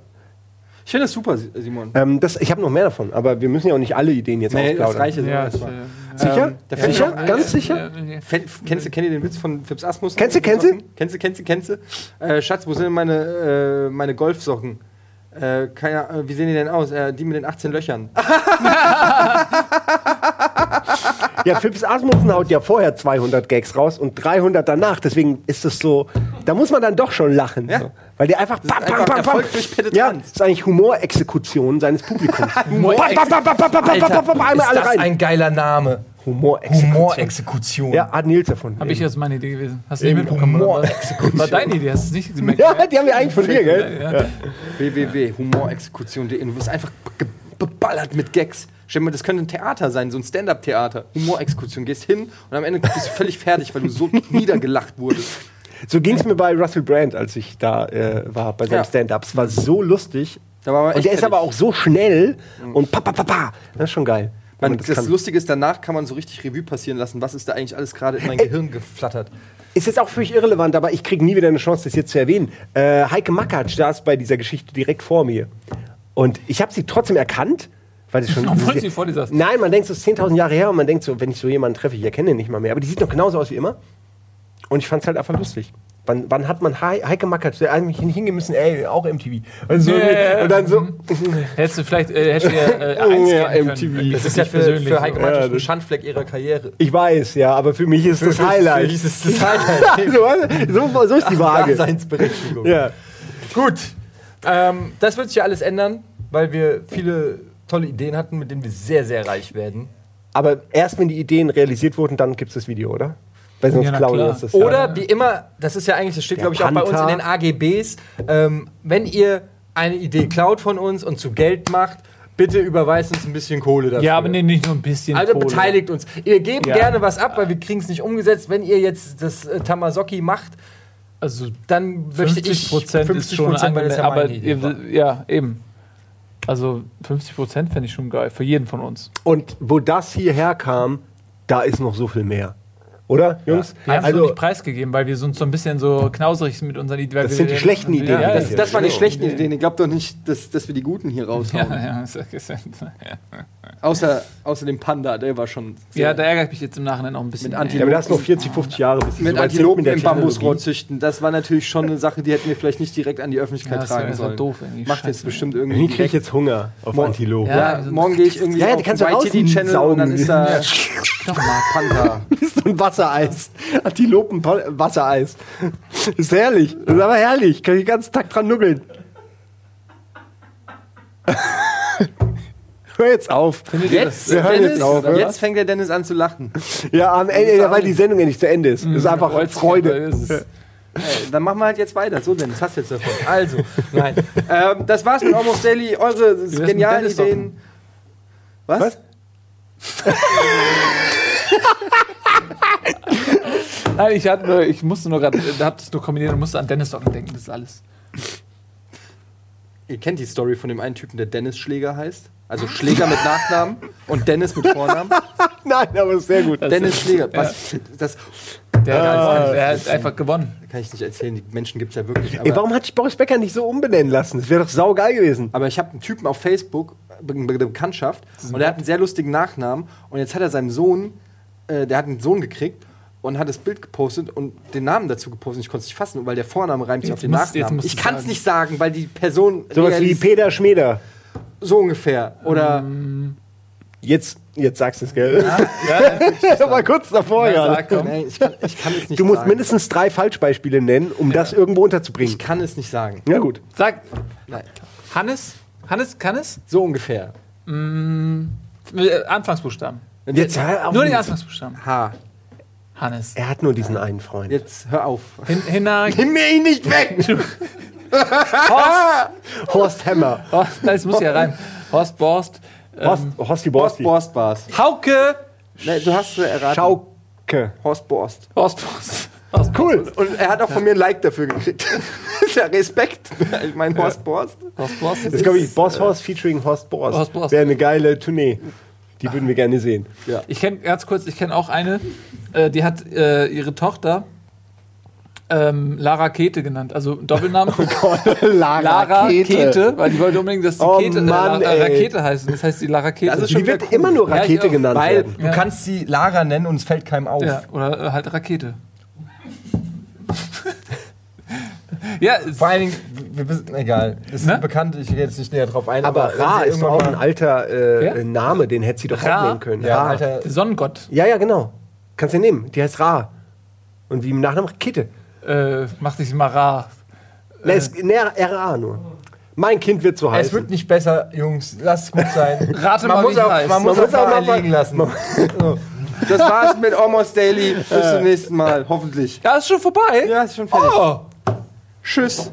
A: Ich finde das super, Simon.
B: Ähm, das, ich habe noch mehr davon, aber wir müssen ja auch nicht alle Ideen jetzt
A: Nee, das
B: ausplaudern.
A: reicht jetzt
C: Ja,
A: erstmal.
C: äh,
B: Sicher?
A: Ähm,
B: sicher? Ganz sicher?
C: ja,
A: Kennst du, kennt ihr den Witz von Fips Asmus?
B: Kennst du, kennst du?
A: Kennst du, kennst du, kennst du? Äh, Schatz, wo sind denn meine, äh, meine Golfsocken? Äh, keine, äh, wie sehen die denn aus? Äh, die mit den 18 Löchern.
B: Ja, Phipps Asmussen haut ja vorher 200 Gags raus und 300 danach. Deswegen ist es so, da muss man dann doch schon lachen.
A: Ja.
B: So. Weil der einfach, bam,
A: einfach Erfolg durch Penetranz.
B: Ja, das ist eigentlich Humorexekution seines Publikums.
C: Humorex-
B: Bam, bam, bam, bam, bam, bam, bam, bam, einmal alle rein.
A: geiler Name.
B: Humorexekution.
A: Humorexekution.
B: Ja, hat Nils davon.
C: Habe ich jetzt meine Idee gewesen. Hast du nicht mitbekommen? was? War deine Idee, hast du es nicht gemerkt?
B: Ja, die haben wir eigentlich von dir, gell?
C: Ja, ja.
A: www.humorexekution.de. Du wirst einfach ge- beballert mit Gags. Stell dir mal, das könnte ein Theater sein, so ein Stand-Up-Theater. Humorexekution. Gehst hin und am Ende bist du völlig fertig, weil du so niedergelacht wurdest.
B: So ging es mir bei Russell Brand, als ich da äh, war, bei seinem
A: Ja.
B: Stand-Up. Es war so lustig.
A: Da war
B: Und der ist
A: fertig.
B: aber auch so schnell und pa, pa, pa, pa. Das ist schon geil.
A: Man, das
B: kann.
A: Lustige ist, danach kann man so richtig Revue passieren lassen. Was ist da eigentlich alles gerade in mein Gehirn geflattert?
B: Ist jetzt auch völlig irrelevant, aber ich kriege nie wieder eine Chance, das jetzt zu erwähnen. Äh, Heike Makatsch saß bei dieser Geschichte direkt vor mir. Und ich habe sie trotzdem erkannt, weil sie schon.
C: Obwohl sie vor dir saß.
B: Nein, man denkt, so ist 10.000 Jahre her und man denkt so, wenn ich so jemanden treffe, ich erkenne den nicht mal mehr. Aber die sieht noch genauso aus wie immer. Und ich fand es halt einfach lustig. Wann, wann hat man Hei- Heike Makatsch, der eigentlich hingehen müssen, ey, auch MTV. Und, so,
C: ja.
B: und dann so.
C: Hättest du vielleicht äh, hättest du äh, eins
B: Ja, MTV.
A: Das ist ja für,
C: persönlich
A: für Heike
C: so.
A: Matsch
B: Ja,
A: ein
B: das-
A: Schandfleck ihrer Karriere.
B: Ich weiß, ja, aber für mich ist das Highlight.
A: Für mich ist das Highlight.
B: so, so, so ist die Waage.
A: Daseinsberechtigung.
B: Ja.
A: Gut. Ähm, das wird sich ja alles ändern, weil wir viele tolle Ideen hatten, mit denen wir sehr, sehr reich werden.
B: Aber erst wenn die Ideen realisiert wurden, dann gibt es das Video, oder? Weil sonst
C: Ja,
B: klauen uns das ja.
A: Oder wie immer, das ist ja eigentlich, das steht glaube ich auch bei uns in den AGBs, ähm, wenn ihr eine Idee klaut von uns und zu Geld macht, bitte überweist uns ein bisschen Kohle dafür.
C: Ja, aber nee, nicht nur ein bisschen.
A: Also
C: Kohle.
A: beteiligt uns. Ihr gebt
C: Ja.
A: gerne was ab, weil wir kriegen es nicht umgesetzt. Wenn ihr jetzt das äh, Tamasoki macht,
C: Also
A: dann möchte
C: 50
A: ich
C: Prozent ist schon
A: 50%, weil das ja
C: aber ja, eben. Also 50 Prozent fände ich schon geil. Für jeden von uns.
B: Und wo das hierher kam, da ist noch so viel mehr. Oder, Jungs?
C: Wir haben es
B: also,
C: noch nicht preisgegeben, weil wir sind so ein bisschen so knauserig mit unseren Ideen.
B: Das sind die schlechten Ideen,
C: Ja,
A: Das,
C: ja,
A: das waren die
B: Ja.
A: schlechten Ideen. Ich glaube doch nicht, dass, dass wir die guten hier raushauen.
C: ja, ja.
A: Außer, außer dem Panda, der war schon
C: ja, da ärgere ich mich jetzt im Nachhinein auch ein bisschen.
A: Mit Anti-
B: ja, aber das noch 40, 50 Jahre, bis
A: mit
B: so
A: Antilopen
B: der
A: im. Bambusrohr züchten. Das war natürlich schon eine Sache, die hätten wir vielleicht nicht direkt an die Öffentlichkeit
C: Ja, das war-
A: tragen
C: das war
A: sollen.
C: doof irgendwie.
A: Macht jetzt bestimmt irgendwie.
B: Ich kriege
A: direkt-
B: jetzt Hunger auf
A: Mo-
B: Antilopen.
C: Ja.
A: Ja, morgen gehe ich irgendwie
B: Ja, ja, die
A: auf
B: kannst du
A: YTD-Channel und dann ist da
C: Knochenmark.
A: Panda.
B: so ein Wassereis. Antilopen Wassereis. Ist herrlich. Das ist aber herrlich. Kann ich den ganzen Tag dran nuckeln. Hör jetzt auf.
A: Jetzt?
B: Wir hören
A: Dennis,
B: jetzt auf, oder?
A: jetzt fängt der Dennis an zu lachen.
B: Ja, am Ende, weil die Sendung ja nicht zu Ende ist. Das ist einfach
C: Freut sich,
B: Freude.
C: es ist-
A: dann machen wir halt jetzt weiter. So, Dennis, hast jetzt davon. Also, nein. ähm, das war's mit Almost Daily. Eure genialen Ideen. Was?
B: Was?
C: Nein, ich, hatte nur, ich musste nur gerade, da habt es nur kombiniert und musste an Dennis Docken denken, das ist alles.
A: Ihr kennt die Story von dem einen Typen, der Dennis Schläger heißt. Also Schläger mit Nachnamen und Dennis mit Vornamen.
B: Nein, aber ist sehr gut.
A: Dennis Schläger. Was, das
C: Der,
A: Ah,
C: hat, der hat einfach gewonnen.
A: kann ich nicht erzählen. Die Menschen gibt es ja wirklich.
B: Ey, warum hat sich Boris Becker nicht so umbenennen lassen? Das wäre doch saugeil gewesen.
A: aber ich habe einen Typen auf Facebook, be- be- eine Bekanntschaft, und der hat einen sehr lustigen Nachnamen. Und jetzt hat er seinem Sohn, äh, der hat einen Sohn gekriegt und hat das Bild gepostet und den Namen dazu gepostet. Ich konnte es nicht fassen, weil der Vorname reimt sich
C: Jetzt
A: auf den
C: musst-
A: Nachnamen. Ich kann es nicht sagen, weil die Person
B: Sowas wie Peter Schmeder.
A: so ungefähr. Oder
B: Jetzt, jetzt sagst du es, gell?
C: Ja,
B: aber kurz davor,
C: Ja,
B: ja.
C: sag.
A: Nein, ich, kann, ich kann es nicht
B: Du musst
A: sagen.
B: mindestens drei Falschbeispiele nennen, um das irgendwo unterzubringen.
A: Ich kann es nicht sagen.
B: Ja, gut.
C: Sag,
A: Nein.
C: Hannes? Hannes, kann es?
A: So ungefähr.
C: Äh, Anfangsbuchstaben.
B: Jetzt hör auf.
C: Nur die Anfangsbuchstaben.
A: H.
C: Hannes.
B: Er hat nur diesen einen Freund.
A: Jetzt hör auf.
C: Hin, Hinna.
B: Nimm mir ihn nicht weg! Horst Hammer.
C: Horst, nein, das muss ja rein. Horst Borst.
B: Horst, Horsti
A: Borst
B: Borsti.
A: Borst war's.
C: Hauke.
A: Nee, du hast äh, erraten.
B: Schauke.
A: Horst Borst.
C: Horst Borst. Horst
B: Cool.
A: Und er hat auch von mir ein Like dafür gekriegt. ist ja Respekt. Ich meine, Horst Borst.
C: Horst Borst.
B: Das ist, glaube ich, Boss Horst featuring Horst Borst.
C: Horst Borst.
B: Wäre eine geile Tournee. Die würden wir gerne sehen.
C: Ich kenne ganz kurz, ich kenne auch eine, äh, die hat äh, ihre Tochter ähm, Lara Kete genannt. Also Doppelname. Lara Kete, weil die wollte unbedingt, dass die
B: Oh
C: Kete,
B: Mann,
C: äh, La-
B: ey.
C: Rakete heißt. Das heißt die Lara Kete.
A: Schon
B: Die wird
A: cool.
B: immer nur
C: Ja,
B: Rakete
C: auch.
B: genannt
A: Weil
B: werden.
A: du
C: Ja.
A: kannst sie Lara nennen und es fällt keinem auf.
C: ja, oder äh, halt Rakete. Ja, es-
A: Vor allen Dingen, wir wissen, egal. Das ist
C: Ne?
A: bekannt, ich gehe jetzt nicht näher drauf ein.
B: Aber
A: wenn
B: Ra ist doch auch ein alter äh,
C: Wer?
B: Name, den hätte sie doch
C: Ra?
B: auch nehmen können.
A: Ja,
B: Ra.
A: alter.
C: Sonnengott
B: Ja, ja, genau. Kannst du nehmen. Die heißt Ra. Und wie im Nachnamen Rakete.
C: äh, macht sich mal rar.
B: Ne, es, ne, RA nur. Mein Kind wird so
A: Es
B: heißen.
A: wird nicht besser, Jungs. Lass es gut sein.
C: Rate
A: man
C: mal,
A: muss
C: wie
A: auch,
C: heißt.
A: man muss
B: Man
A: auch
B: muss auch
A: mal
B: mal-
A: liegen lassen. So. Das war's mit Almost Daily. Bis zum nächsten Mal, hoffentlich.
C: Ja, ist schon vorbei.
A: Ja, ist schon fertig.
C: Oh.
A: Tschüss.